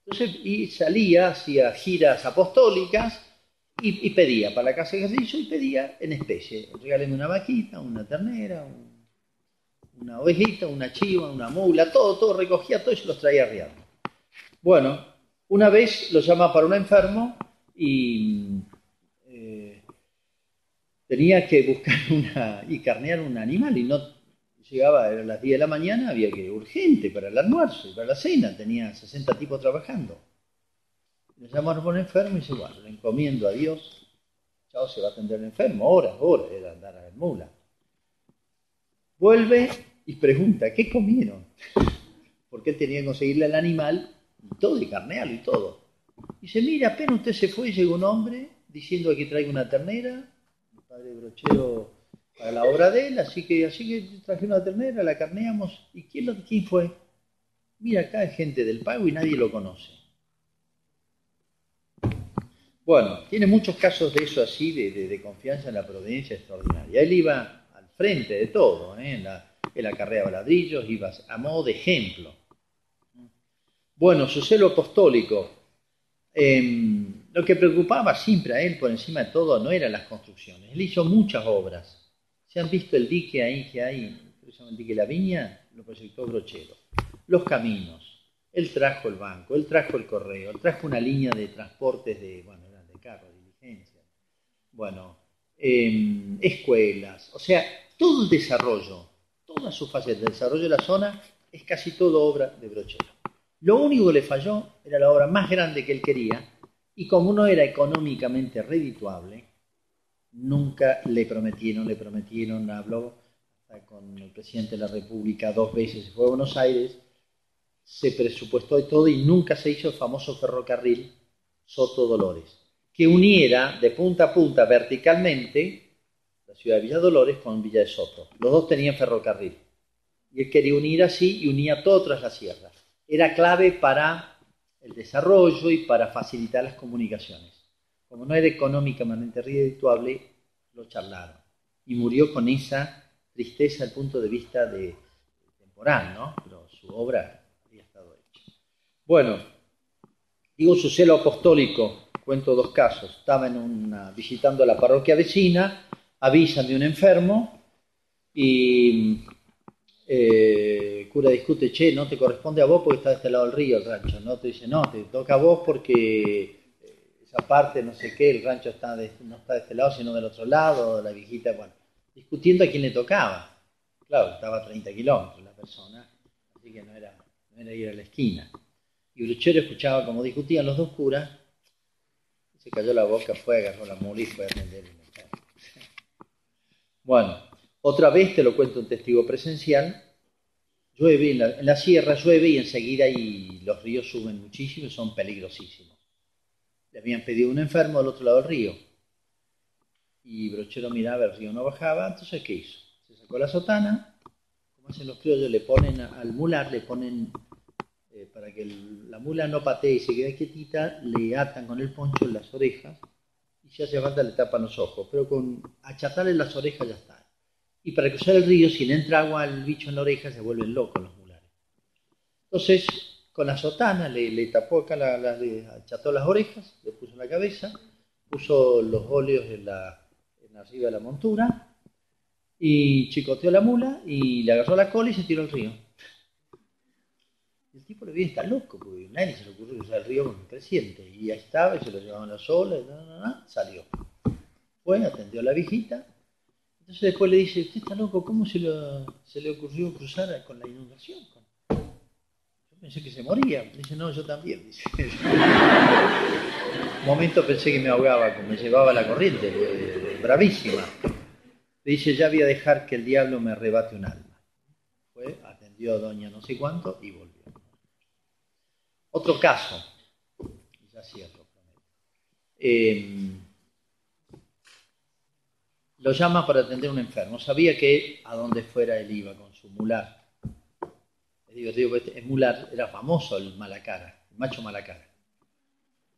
Entonces, y salía, hacía giras apostólicas y, pedía para la casa de ejercicio y pedía en especie, regálenme una vaquita, una ternera, una ovejita, una chiva, una mula, todo, todo recogía todo se los traía arriba. Bueno, una vez lo llama para un enfermo y eh, tenía que buscar una y carnear un animal y no llegaba a las 10 de la mañana, había que urgente para el almuerzo y para la cena, tenía 60 tipos trabajando. Le llamaron por un enfermo y dice, bueno, le encomiendo a Dios, chao, se va a atender el enfermo, horas, horas, era andar a la mula. Vuelve y pregunta, ¿qué comieron? Porque tenía que conseguirle al animal y todo, y carnealo y todo. Y dice, mira, apenas usted se fue, llegó un hombre diciendo que traiga una ternera, el padre brochero para la obra de él, así que así que traje una ternera, la carneamos. ¿Y quién, lo, quién fue? Mira, acá hay gente del pago y nadie lo conoce. Bueno, tiene muchos casos de eso así, de, confianza en la providencia extraordinaria. Él iba al frente de todo, ¿eh? en, la, la carrera de ladrillos, iba a modo de ejemplo. Bueno, su celo apostólico. Em, lo que preocupaba siempre a él por encima de todo no eran las construcciones. Él hizo muchas obras. ¿Se han visto el dique ahí que hay? el dique La Viña? Lo proyectó Brochero. los caminos, él trajo el banco, él trajo el correo, él trajo una línea de transportes de, bueno, eran de carro, diligencia, bueno, em, escuelas, o sea, todo el desarrollo, toda su fase de desarrollo de la zona es casi todo obra de Brochero. Lo único que le falló era la obra más grande que él quería, y como no era económicamente redituable, nunca le prometieron, le prometieron, habló con el presidente de la República dos veces, fue a Buenos Aires, se presupuestó y todo y nunca se hizo el famoso ferrocarril Soto Dolores, que uniera de punta a punta verticalmente la ciudad de Villa Dolores con Villa de Soto. Los dos tenían ferrocarril. Y él quería unir así y unía todo tras la sierra. Era clave para el desarrollo y para facilitar las comunicaciones. Como no era económicamente redituable, lo charlaron. Y murió con esa tristeza al punto de vista de, temporal, ¿no? Pero su obra había estado hecha. Bueno, digo su celo apostólico, cuento dos casos. Estaba en una, visitando la parroquia vecina, avisan de un enfermo y eh, cura discute, che, no te corresponde a vos porque está de este lado del río el rancho, ¿no? Te dice, no, te toca a vos porque esa parte, no sé qué, el rancho está no está de este lado, sino del otro lado, la viejita, bueno, discutiendo a quién le tocaba. Claro, estaba a 30 kilómetros la persona, así que no era, no era ir a la esquina. Y Bruchero escuchaba como discutían los dos curas, se cayó la boca, fue, agarró la mula y fue a atender el Bueno, otra vez te lo cuento un testigo presencial, llueve en la, en la sierra, llueve y enseguida y los ríos suben muchísimo y son peligrosísimos. Le habían pedido un enfermo al otro lado del río. Y Brochero miraba, el río no bajaba, entonces ¿qué hizo? Se sacó la sotana, como hacen los criollos, le ponen al mular, le ponen, eh, para que la mula no patee y se quede quietita, le atan con el poncho en las orejas y si hace falta le tapan los ojos, pero con achatarle las orejas ya está. Y para cruzar el río, si le entra agua al bicho en la oreja, se vuelven locos los mulares. Entonces, con la sotana, le, tapó acá, la, le acható las orejas, le puso en la cabeza, puso los óleos en, la, en arriba de la montura y chicoteó la mula y le agarró la cola y se tiró al río. El tipo le vi está loco, porque nadie se le ocurrió cruzar el río con un presidente. Y ahí estaba, y se lo llevaban las olas, y salió. Fue, atendió a la viejita. Entonces después le dice, usted está loco, ¿cómo se, se le ocurrió cruzar con la inundación? Pensé que se moría. Dice, no, yo también. Un momento pensé que me ahogaba, que me llevaba la corriente, bravísima. dice, ya voy a dejar que el diablo me arrebate un alma. Fue, atendió a doña no sé cuánto y volvió. Otro caso, ya cierro, eh, lo llama para atender a un enfermo. Sabía que a donde fuera él iba con su mular es este mular era famoso el malacara, el macho malacara.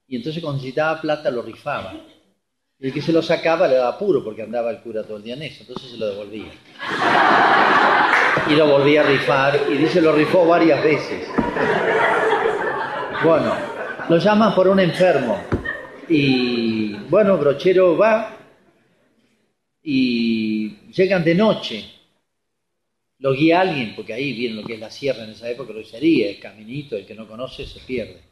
Y entonces cuando necesitaba plata lo rifaba. Y el que se lo sacaba le daba puro porque andaba el cura todo el día en eso, entonces se lo devolvía. Y lo volvía a rifar y dice lo rifó varias veces. Bueno, lo llaman por un enfermo. Y bueno, Brochero va y llegan de noche lo guía alguien, porque ahí viene lo que es la sierra en esa época, lo sería, el caminito, el que no conoce se pierde.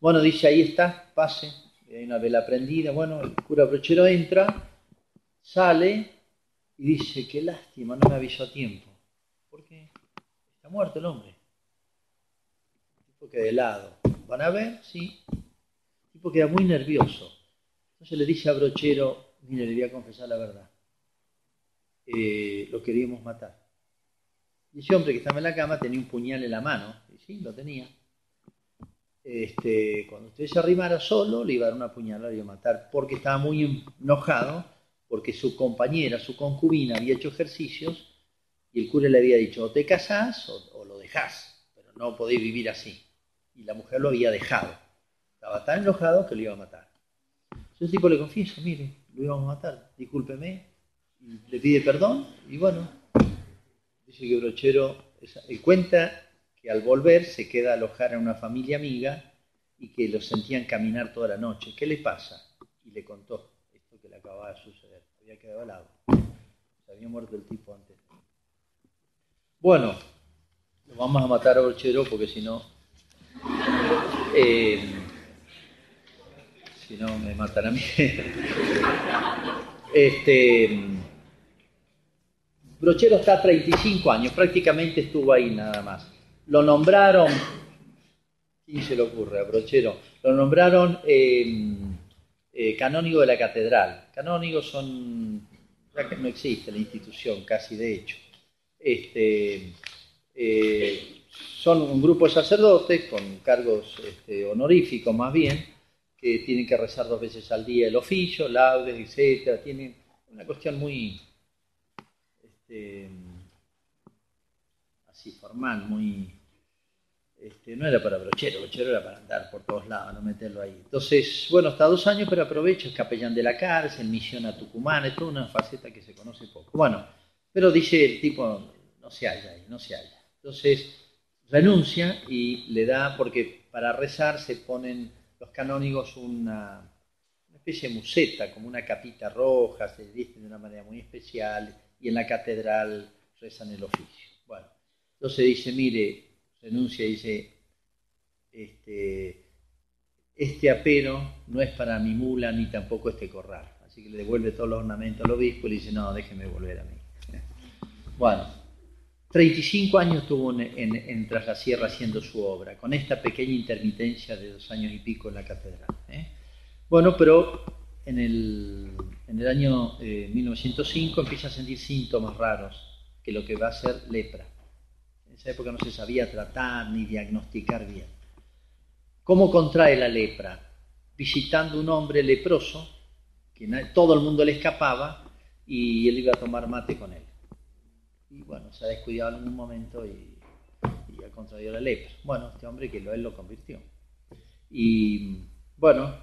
Bueno, dice, ahí está, pase, hay una vela prendida, bueno, el cura brochero entra, sale y dice, qué lástima, no me avisó a tiempo, porque está muerto el hombre. El tipo queda de lado. ¿Van a ver? Sí. El tipo queda muy nervioso. Entonces le dice a Brochero, mire, le voy a confesar la verdad. Eh, lo queríamos matar. Y ese hombre que estaba en la cama tenía un puñal en la mano. Y sí, lo tenía. Este, cuando usted se arrimara solo, le iba a dar una puñalada y iba a matar, porque estaba muy enojado, porque su compañera, su concubina, había hecho ejercicios y el cura le había dicho, o te casás o, lo dejás, pero no podéis vivir así. Y la mujer lo había dejado. Estaba tan enojado que lo iba a matar. Entonces el tipo le confiesa, mire, lo íbamos a matar, discúlpeme, le pide perdón y bueno, Dice que Brochero, él cuenta que al volver se queda a alojar en una familia amiga y que lo sentían caminar toda la noche. ¿Qué le pasa? Y le contó esto que le acababa de suceder. Había quedado al lado. Se había muerto el tipo antes. Bueno, Lo vamos a matar a Brochero porque si no... Eh, si no, me matan a mí. este, Brochero está a 35 años, prácticamente estuvo ahí nada más. Lo nombraron, ¿quién se le ocurre a Brochero? Lo nombraron eh, eh, canónigo de la catedral. Canónigos son, ya que no existe la institución casi de hecho. Este, eh, son un grupo de sacerdotes con cargos este, honoríficos más bien, que tienen que rezar dos veces al día el oficio, laudes, etcétera. Tienen una cuestión muy este, así formal, muy este, no era para brochero, brochero era para andar por todos lados, no meterlo ahí. Entonces, bueno, está dos años, pero aprovecho, es capellán de la cárcel, misión a Tucumán, es toda una faceta que se conoce poco. Bueno, pero dice el tipo, no se halla ahí, no se halla. Entonces, renuncia y le da, porque para rezar se ponen los canónigos una, especie de museta, como una capita roja, se visten de una manera muy especial, y en la catedral rezan el oficio. Bueno, entonces dice, mire, renuncia y dice, este, este apero no es para mi mula ni tampoco este corral. Así que le devuelve todos los ornamentos al obispo y le dice, no, déjeme volver a mí. Bueno, 35 años tuvo en, en, Tras la Sierra haciendo su obra, con esta pequeña intermitencia de dos años y pico en la catedral. ¿eh? Bueno, pero en el, en el año 1905 eh, empieza a sentir síntomas raros, que lo que va a ser lepra esa época no se sabía tratar ni diagnosticar bien. ¿Cómo contrae la lepra? Visitando un hombre leproso, que todo el mundo le escapaba, y él iba a tomar mate con él. Y bueno, se ha descuidado en un momento y, ha contraído la lepra. Bueno, este hombre que lo, él lo convirtió. Y bueno,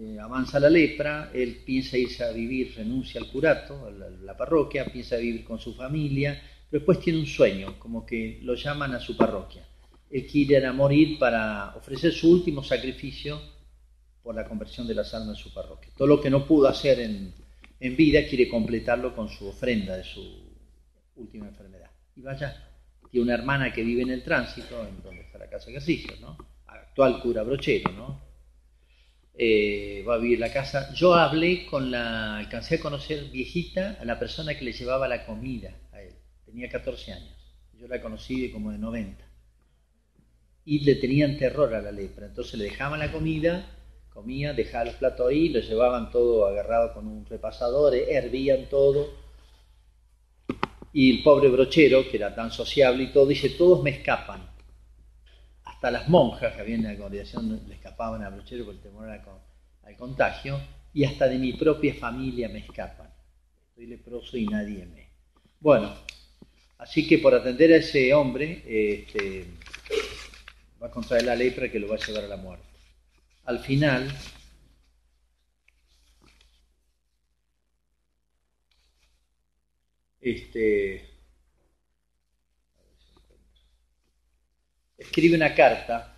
eh, avanza la lepra, él piensa irse a vivir, renuncia al curato, a la, parroquia, piensa vivir con su familia, después tiene un sueño, como que lo llaman a su parroquia. Él quiere a morir para ofrecer su último sacrificio por la conversión de las almas de su parroquia. Todo lo que no pudo hacer en, vida quiere completarlo con su ofrenda de su última enfermedad. Y vaya, tiene una hermana que vive en el tránsito, en donde está la casa de ejercicio, ¿no? Actual cura brochero, ¿no? Eh, va a vivir la casa. Yo hablé con la, alcancé a conocer viejita a la persona que le llevaba la comida tenía 14 años, yo la conocí como de 90. Y le tenían terror a la lepra, entonces le dejaban la comida, comía, dejaba los platos ahí, lo llevaban todo agarrado con un repasador, hervían todo. Y el pobre brochero, que era tan sociable y todo, dice, todos me escapan. Hasta las monjas que habían en la congregación le escapaban al brochero por el temor al contagio, y hasta de mi propia familia me escapan. Estoy leproso y nadie me... Bueno, Así que por atender a ese hombre, este, va a contraer la lepra que lo va a llevar a la muerte. Al final, este, escribe una carta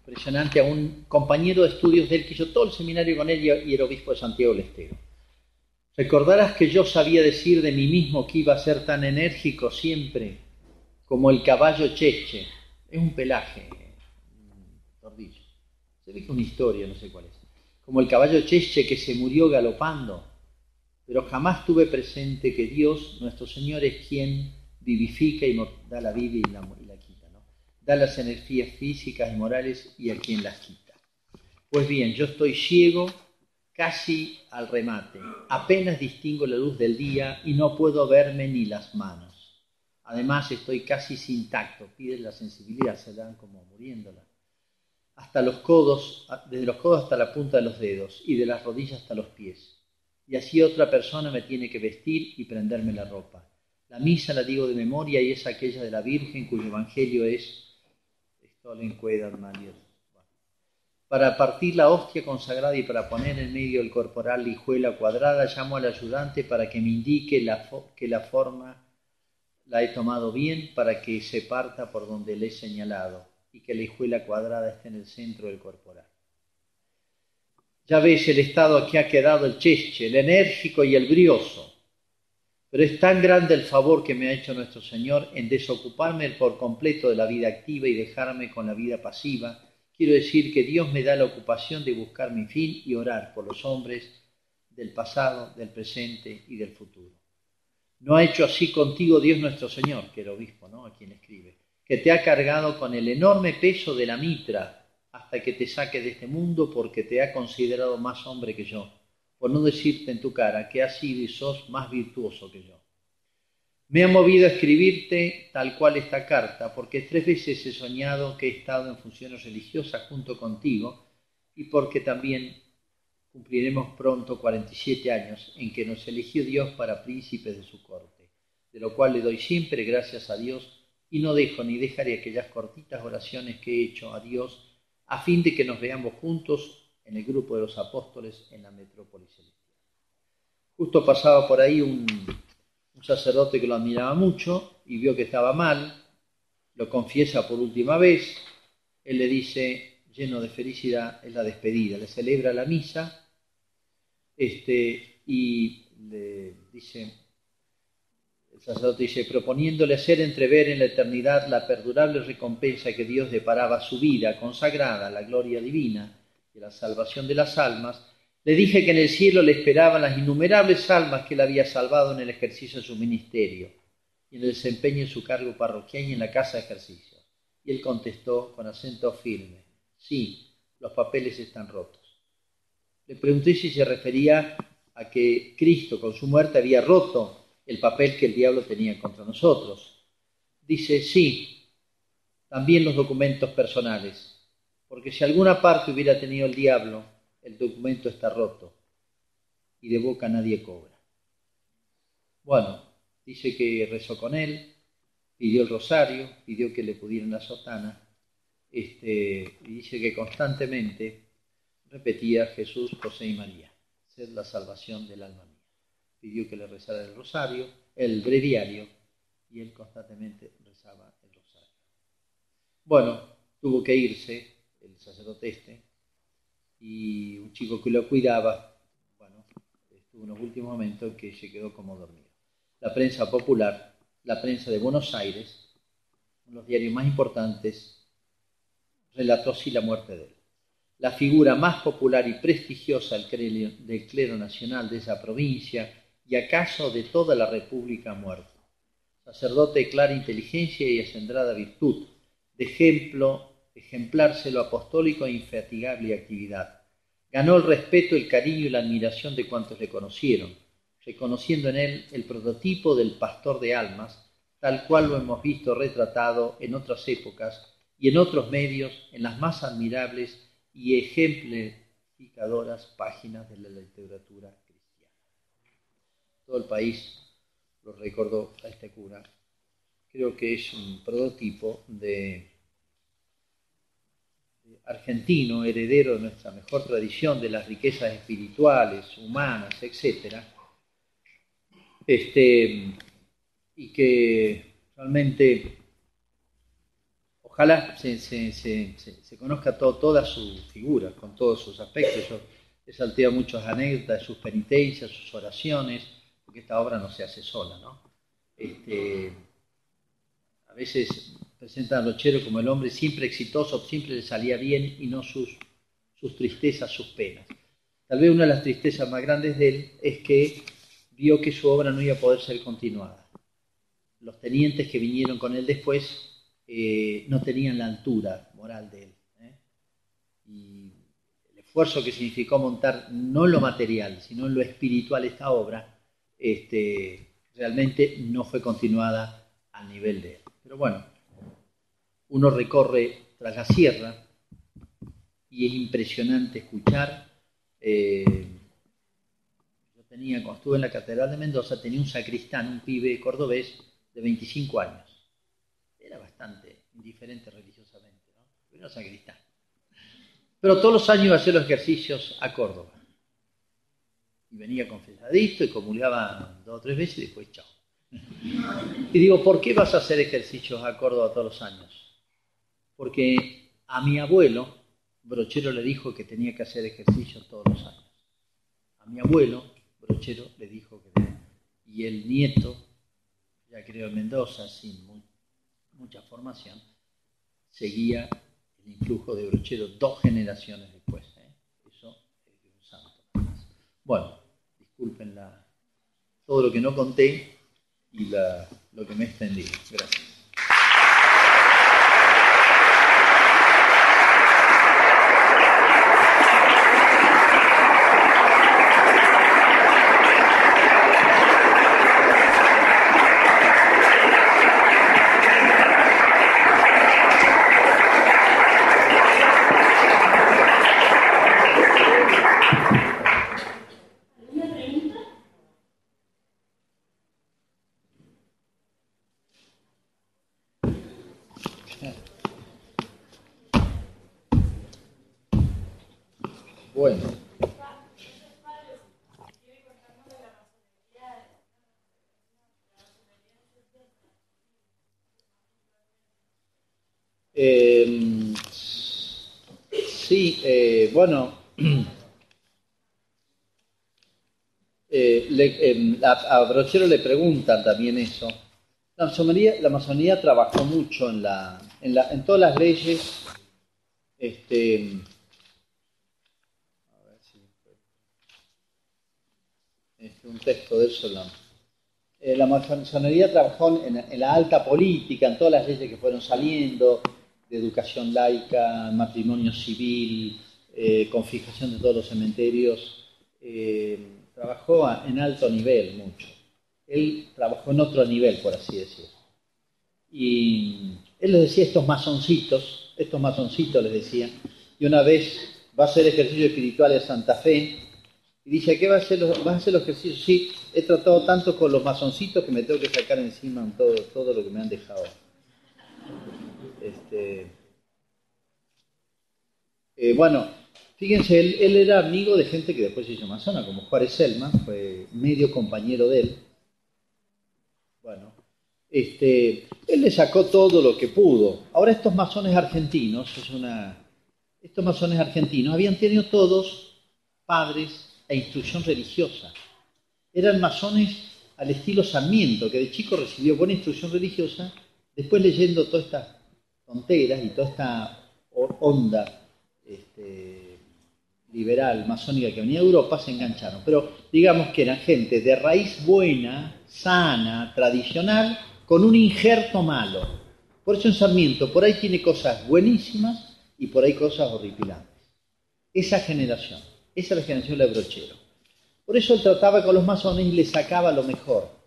impresionante a un compañero de estudios de él que hizo todo el seminario con él y era obispo de Santiago del Estero. Recordarás que yo sabía decir de mí mismo que iba a ser tan enérgico siempre como el caballo cheche. Es un pelaje, un tordillo. Se ve una historia, no sé cuál es. Como el caballo cheche que se murió galopando. Pero jamás tuve presente que Dios, nuestro Señor, es quien vivifica y da la vida y la, y. Da las energías físicas y morales y a quien las quita. Pues bien, yo estoy ciego casi al remate. Apenas distingo la luz del día y no puedo verme ni las manos. Además estoy casi sin tacto, pide la sensibilidad, se dan como muriéndola. Hasta los codos, desde los codos hasta la punta de los dedos y de las rodillas hasta los pies. Y así otra persona me tiene que vestir y prenderme la ropa. La misa la digo de memoria y es aquella de la Virgen cuyo evangelio es esto le encueda María para partir la hostia consagrada y para poner en medio el corporal hijuela cuadrada, llamo al ayudante para que me indique que la forma la he tomado bien para que se parta por donde le he señalado y que la hijuela cuadrada esté en el centro del corporal. Ya ves el estado que ha quedado el cheche, el enérgico y el brioso. Pero es tan grande el favor que me ha hecho nuestro Señor en desocuparme por completo de la vida activa y dejarme con la vida pasiva. Quiero decir que Dios me da la ocupación de buscar mi fin y orar por los hombres del pasado, del presente y del futuro. No ha hecho así contigo Dios nuestro Señor, que el obispo, ¿no? A quien escribe, que te ha cargado con el enorme peso de la mitra hasta que te saque de este mundo porque te ha considerado más hombre que yo por no decirte en tu cara que has sido y sos más virtuoso que yo. Me ha movido a escribirte tal cual esta carta, porque tres veces he soñado que he estado en funciones religiosas junto contigo y porque también cumpliremos pronto 47 años en que nos eligió Dios para príncipes de su corte, de lo cual le doy siempre gracias a Dios y no dejo ni dejaré aquellas cortitas oraciones que he hecho a Dios a fin de que nos veamos juntos en el grupo de los apóstoles en la metrópoli celestial. Justo pasaba por ahí un, sacerdote que lo admiraba mucho y vio que estaba mal, lo confiesa por última vez, él le dice, lleno de felicidad, es la despedida, le celebra la misa este, y le dice, el sacerdote dice, proponiéndole hacer entrever en la eternidad la perdurable recompensa que Dios deparaba a su vida consagrada a la gloria divina, de la salvación de las almas, le dije que en el cielo le esperaban las innumerables almas que él había salvado en el ejercicio de su ministerio y en el desempeño de su cargo parroquial y en la casa de ejercicio. Y él contestó con acento firme, sí, los papeles están rotos. Le pregunté si se refería a que Cristo con su muerte había roto el papel que el diablo tenía contra nosotros. Dice, sí, también los documentos personales, porque si alguna parte hubiera tenido el diablo, el documento está roto y de boca nadie cobra. Bueno, dice que rezó con él, pidió el rosario, pidió que le pudieran la sotana, este, y dice que constantemente repetía Jesús, José y María, sed la salvación del alma mía. Pidió que le rezara el rosario, el breviario, y él constantemente rezaba el rosario. Bueno, tuvo que irse, sacerdote este, y un chico que lo cuidaba, bueno, estuvo en los últimos momentos que se quedó como dormido. La prensa popular, la prensa de Buenos Aires, los diarios más importantes, relató así la muerte de él. La figura más popular y prestigiosa del clero nacional de esa provincia y acaso de toda la República muerto. Sacerdote de clara inteligencia y acendrada virtud, de ejemplo ejemplar celo apostólico e infatigable actividad. Ganó el respeto, el cariño y la admiración de cuantos le conocieron, reconociendo en él el prototipo del pastor de almas, tal cual lo hemos visto retratado en otras épocas y en otros medios en las más admirables y ejemplificadoras páginas de la literatura cristiana. Todo el país lo recordó a este cura. Creo que es un prototipo de argentino, heredero de nuestra mejor tradición de las riquezas espirituales, humanas, etc., este, y que realmente ojalá se, conozca toda su figura, con todos sus aspectos. Yo he salteado muchas anécdotas sus penitencias, sus oraciones, porque esta obra no se hace sola, ¿no? Este, a veces presenta a Lochero como el hombre siempre exitoso, siempre le salía bien y no sus, sus tristezas, sus penas. Tal vez una de las tristezas más grandes de él es que vio que su obra no iba a poder ser continuada. Los tenientes que vinieron con él después eh, no tenían la altura moral de él. ¿eh? Y el esfuerzo que significó montar no lo material, sino en lo espiritual esta obra, este, realmente no fue continuada al nivel de él. Pero bueno, uno recorre tras la sierra y es impresionante escuchar. Eh, yo tenía, cuando estuve en la Catedral de Mendoza, tenía un sacristán, un pibe cordobés de 25 años. Era bastante indiferente religiosamente, ¿no? Era sacristán. Pero todos los años iba a hacer los ejercicios a Córdoba. Y venía confesadito y comulgaba dos o tres veces y después chao. Y digo, ¿por qué vas a hacer ejercicios a Córdoba todos los años? Porque a mi abuelo Brochero le dijo que tenía que hacer ejercicio todos los años. A mi abuelo Brochero le dijo que y el nieto, ya creo en Mendoza, sin mucha formación, seguía el influjo de Brochero dos generaciones después. ¿eh? Eso es de un santo. Bueno, disculpen todo lo que no conté y lo que me he extendido. Gracias. bueno, eh, em, a, Brochero le preguntan también eso. La masonería, la masonería trabajó mucho en, la, en, la, en todas las leyes. Este, a ver si, este, un texto de eso. La, eh, la masonería trabajó en la alta política, en todas las leyes que fueron saliendo, de educación laica, matrimonio civil, eh, con fijación de todos los cementerios, eh, trabajó en alto nivel mucho. Él trabajó en otro nivel, por así decirlo. Y él les decía estos masoncitos, estos masoncitos les decía, y una vez va a hacer ejercicio espiritual en Santa Fe, y dice, ¿qué va a hacer los, vas a hacer los ejercicios? Sí, he tratado tanto con los masoncitos que me tengo que sacar encima todo, todo lo que me han dejado. Este, eh, bueno, Fíjense, él, era amigo de gente que después se hizo masona, como Juárez Selma, fue medio compañero de él. Bueno, este, él le sacó todo lo que pudo. Ahora estos masones argentinos, es una, estos masones argentinos habían tenido todos padres e instrucción religiosa. Eran masones al estilo Sarmiento, que de chico recibió buena instrucción religiosa, después leyendo todas estas y toda esta onda este, liberal, masónica que venía de Europa, se engancharon. Pero digamos que eran gente de raíz buena, sana, tradicional, con un injerto malo. Por eso en Sarmiento, por ahí tiene cosas buenísimas y por ahí cosas horripilantes. Esa generación, esa es la generación de Brochero. Por eso él trataba con los masones y le sacaba lo mejor.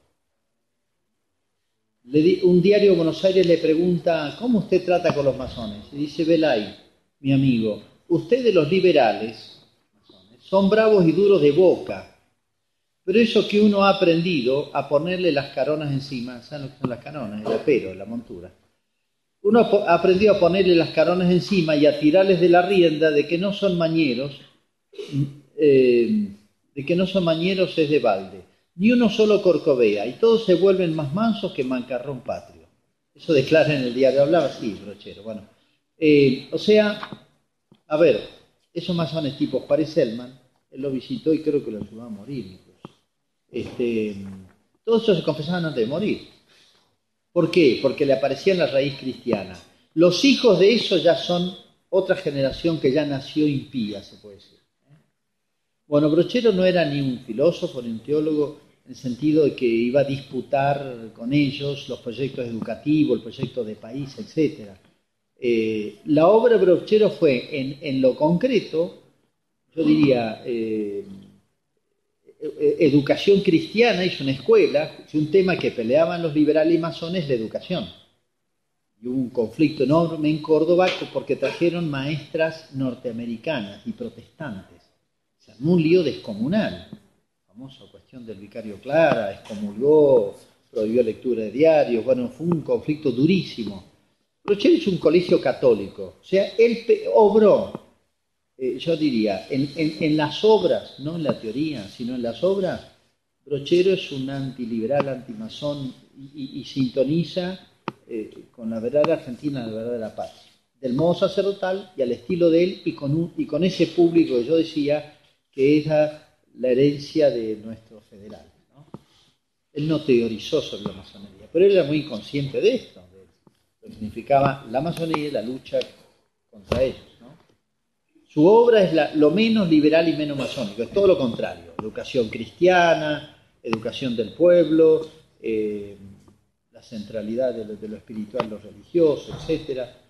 Un diario de Buenos Aires le pregunta, ¿cómo usted trata con los masones? Y dice, Belay, mi amigo, usted de los liberales son bravos y duros de boca. Pero eso que uno ha aprendido a ponerle las caronas encima, ¿saben lo que son las caronas? El apero, la montura. Uno ha aprendido a ponerle las caronas encima y a tirarles de la rienda de que no son mañeros, eh, de que no son mañeros es de balde. Ni uno solo corcovea, y todos se vuelven más mansos que mancarrón patrio. Eso declara en el diario, hablaba así, brochero. Bueno, eh, o sea, a ver, esos masones tipos Selman él lo visitó y creo que lo ayudó a morir. Este, todos ellos se confesaban antes de morir. ¿Por qué? Porque le aparecía en la raíz cristiana. Los hijos de eso ya son otra generación que ya nació impía, se puede decir. Bueno, Brochero no era ni un filósofo ni un teólogo en el sentido de que iba a disputar con ellos los proyectos educativos, el proyecto de país, etc. Eh, la obra Brochero fue en, en lo concreto yo diría, eh, eh, educación cristiana, hizo una escuela, es un tema que peleaban los liberales y masones, la educación. Y hubo un conflicto enorme en Córdoba porque trajeron maestras norteamericanas y protestantes. Se armó un lío descomunal. Famosa cuestión del vicario Clara, excomulgó, prohibió lectura de diarios, bueno, fue un conflicto durísimo. Rochelle es un colegio católico, o sea, él obró eh, yo diría, en, las obras, no en la teoría, sino en las obras, Brochero es un antiliberal, antimazón y, y, sintoniza eh, con la verdad argentina, la verdad de la paz, del modo sacerdotal y al estilo de él y con, y con ese público que yo decía que es la herencia de nuestro federal. Él no teorizó sobre la masonería, pero él era muy consciente de esto, de lo que significaba la masonería y la lucha contra ellos. Su obra es lo menos liberal y menos masónico, es todo lo contrario. Educación cristiana, educación del pueblo, eh, la centralidad de lo, de lo espiritual, lo religioso, etcétera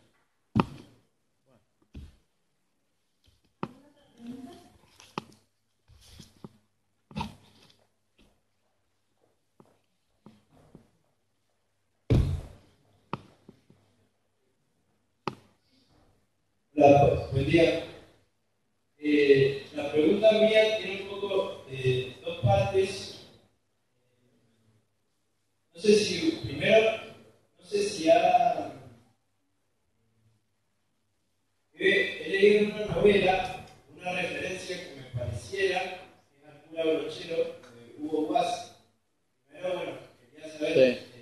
Buen día. Eh, la pregunta mía tiene un poco eh, dos partes. No sé si, primero, no sé si ha... He, leído una novela una referencia que me pareciera que es al cura brochero de Hugo Guas. Primero, bueno, quería saber...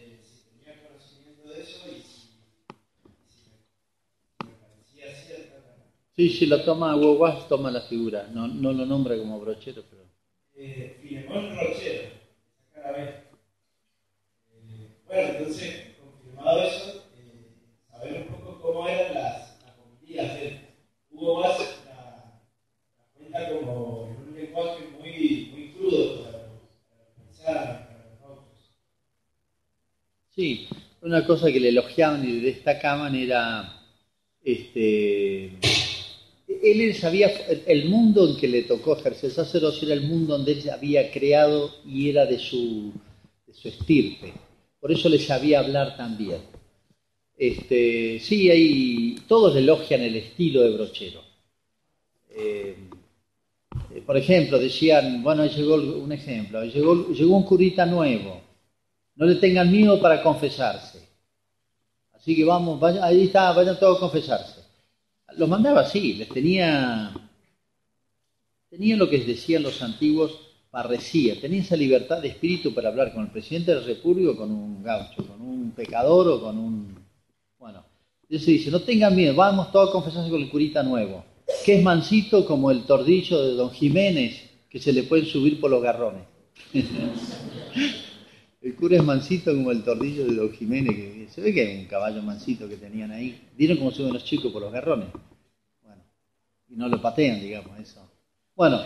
Sí, si lo toma Hugo toma la figura. No, no lo nombra como brochero, pero. Eh, Filemón Rochero, cada vez. Eh, bueno, entonces, confirmado eso, eh, saber un poco cómo eran las, de Hugo Bass la, la, cuenta como en un lenguaje muy, muy crudo para, pensar, para los autos. Sí, una cosa que le elogiaban y destacaban era este él sabía, el mundo en que le tocó ejercer sacerdocio era el mundo donde él había creado y era de su, de su estirpe. Por eso le sabía hablar también. Este, sí, ahí todos elogian el estilo de Brochero. Eh, por ejemplo, decían, bueno, llegó un ejemplo, llegó, llegó un curita nuevo, no le tengan miedo para confesarse. Así que vamos, ahí está, vayan todos a confesarse. Los mandaba así, les tenía, tenía lo que decían los antiguos parresía, tenía esa libertad de espíritu para hablar con el presidente de la República, con un gaucho, con un pecador o con un... Bueno, entonces dice, no tengan miedo, vamos todos a confesarse con el curita nuevo, que es mansito como el tordillo de don Jiménez, que se le pueden subir por los garrones. El cura es mansito como el tordillo de Don Jiménez, que se ve que es un caballo mansito que tenían ahí. ¿Vieron cómo suben los chicos por los garrones? Bueno, y no lo patean, digamos, eso. Bueno,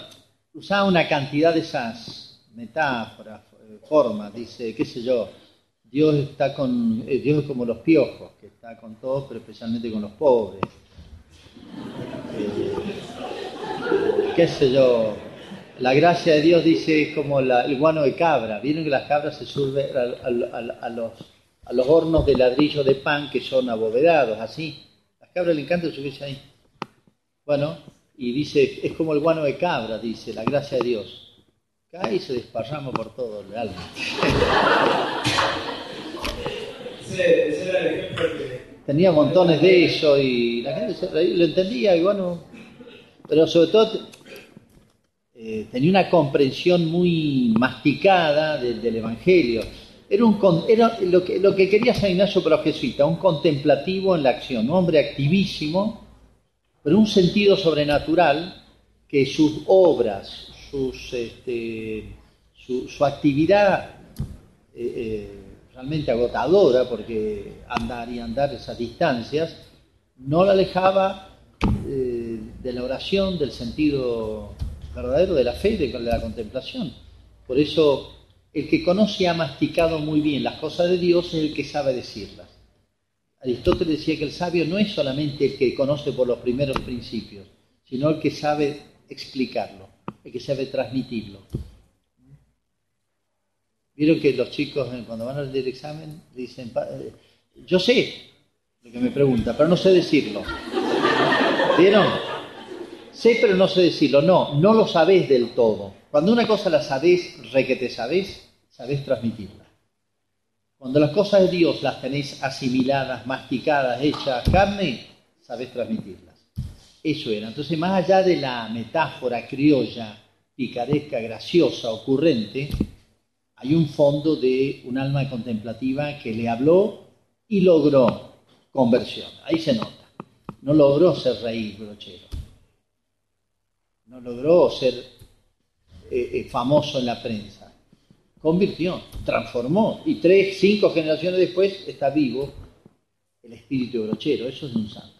usaba una cantidad de esas metáforas, eh, formas, dice, qué sé yo, Dios está con, eh, Dios es como los piojos, que está con todos, pero especialmente con los pobres. Eh, qué sé yo, la gracia de Dios dice es como el guano de cabra. Vieron que las cabras se suben a, los, a hornos de ladrillo de pan que son abovedados, así. Las cabras le encanta subirse ahí. Bueno, y dice, es como el guano de cabra, dice, la gracia de Dios. Cae y se desparrama por todo el alma. Tenía montones de eso y la gente lo entendía y pero sobre todo eh, tenía una comprensión muy masticada del, Evangelio. Era, un, era lo, que, lo que quería San Ignacio para los jesuitas, un contemplativo en la acción, un hombre activísimo, pero un sentido sobrenatural que sus obras, sus, este, su, actividad eh, eh, realmente agotadora, porque andar y andar esas distancias, no la alejaba de la oración, del sentido verdadero de la fe y de la contemplación. Por eso, el que conoce y ha masticado muy bien las cosas de Dios es el que sabe decirlas. Aristóteles decía que el sabio no es solamente el que conoce por los primeros principios, sino el que sabe explicarlo, el que sabe transmitirlo. Vieron que los chicos eh, cuando van a examen dicen, eh, yo sé lo que me pregunta, pero no sé decirlo. ¿Vieron? Sé pero no sé decirlo. No, no lo sabés del todo. Cuando una cosa la sabés, re que te sabés, sabés transmitirla. Cuando las cosas de Dios las tenés asimiladas, masticadas, hechas carne, sabés transmitirlas. Eso era. Entonces, más allá de la metáfora criolla, picaresca, graciosa, ocurrente, hay un fondo de un alma contemplativa que le habló y logró conversión. Ahí se nota. No logró ser reír brochero no logró ser eh, eh, famoso en la prensa. Convirtió, transformó. Y tres, cinco generaciones después está vivo el espíritu brochero. Eso es un santo.